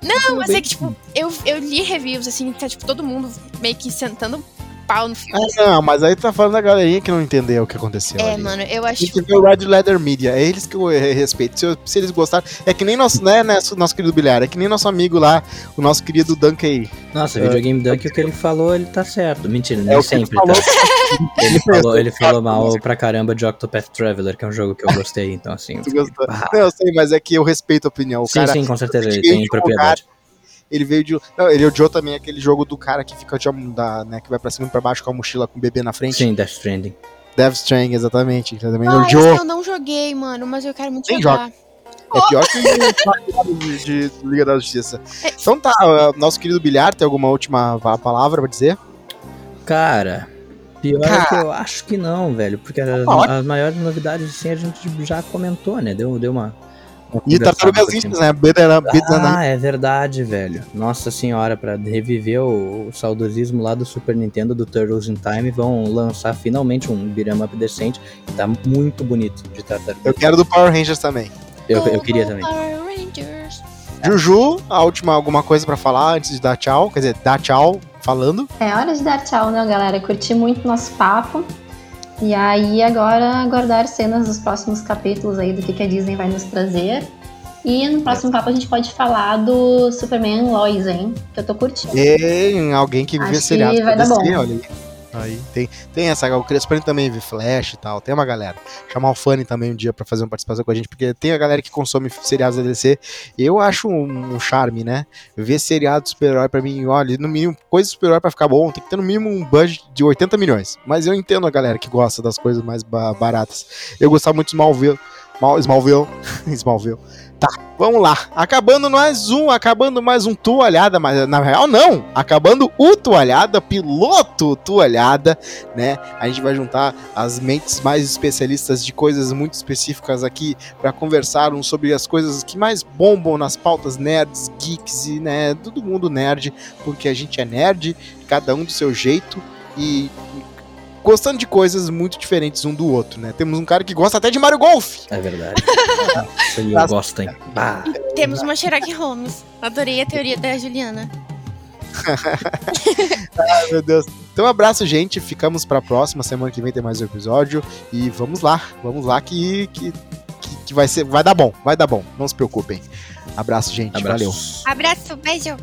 não, mas é que tipo, eu, eu li reviews assim, tá tipo todo mundo meio que sentando pau no filme. Ah, não, mas aí tá falando da galerinha que não entendeu o que aconteceu. é, ali. mano, eu A acho gente vê o Red Leather Media, é eles que eu eh, respeito. Se, eu- se eles gostaram, é que nem nosso, né, nosso, nosso querido Bilhar, é que nem nosso amigo lá, o nosso querido Dunkey. Nossa, É. videogame Dunk, o que ele falou, ele tá certo. Mentira, nem É o que ele sempre, falou. tá? Ele falou, ele falou mal pra caramba de Octopath Traveler, que é um jogo que eu gostei, então assim. Tu gostou? Ah. Não, eu sei, mas é que eu respeito a opinião. O Sim, cara, sim, com certeza, ele ele tem de propriedade. Ele veio de. Não, ele odiou também aquele jogo do cara que fica de, da, né, que vai pra cima e pra baixo com a mochila com o bebê na frente. Sim, Death Stranding. Death Stranding, exatamente. Ele também ah, odiou. eu não joguei, mano, mas eu quero muito Nem jogar. É pior que o de, de Liga da Justiça. É. Então tá, nosso querido Bilhar, tem alguma última palavra pra dizer? Cara, pior Cara. é que eu acho que não, velho, porque as, Ótimo. as maiores novidades, assim, a gente já comentou, né? Deu, deu uma. E conversada Tartarugas. Ninjas, né? Ah, é verdade, velho. Nossa senhora, pra reviver o, o saudosismo lá do Super Nintendo do Turtles in Time, vão lançar finalmente um beat'em up decente. que Tá muito bonito de tartaruga. Eu quero do Power Rangers também. Eu, eu queria também. Power Rangers. Juju, a última alguma coisa pra falar antes de dar tchau? Quer dizer, dar tchau falando. É hora de dar tchau, né, galera? Curti muito nosso papo. E aí agora aguardar cenas dos próximos capítulos aí do que, que a Disney vai nos trazer. E no próximo papo a gente pode falar do Superman Lois, hein? Que eu tô curtindo. Tem alguém que Acho que seriado vai dar bom. olha aí. Tem, tem essa, o Crespani também vê Flash e tal, tem uma galera. Chamar o Fanny também um dia pra fazer uma participação com a gente, porque tem a galera que consome seriados da DC. Eu acho um, um charme, né? Ver seriado super-herói pra mim, olha, no mínimo, coisa super-herói pra ficar bom, tem que ter no mínimo um budget de 80 milhões. Mas eu entendo a galera que gosta das coisas mais ba- baratas. Eu gostava muito de Smallville. Mal- Smallville. Smallville. Tá, vamos lá. Acabando mais um, acabando mais um toalhada, mas na real não. Acabando o toalhada, piloto toalhada, né? A gente vai juntar as mentes mais especialistas de coisas muito específicas aqui para conversar um sobre as coisas que mais bombam nas pautas nerds, geeks e, né, todo mundo nerd, porque a gente é nerd, cada um do seu jeito e gostando de coisas muito diferentes um do outro, né? Temos um cara que gosta até de Mario Golf. É verdade. Isso aí eu gosto, hein? Bah. Temos uma Sherlock Holmes. Adorei a teoria da Juliana. Ai, meu Deus. Então, um abraço, gente. Ficamos pra próxima. Semana que vem tem mais um episódio. E vamos lá. Vamos lá que, que, que, que vai, ser, vai dar bom. Vai dar bom. Não se preocupem. Abraço, gente. Valeu. Abraços. Abraço, beijo.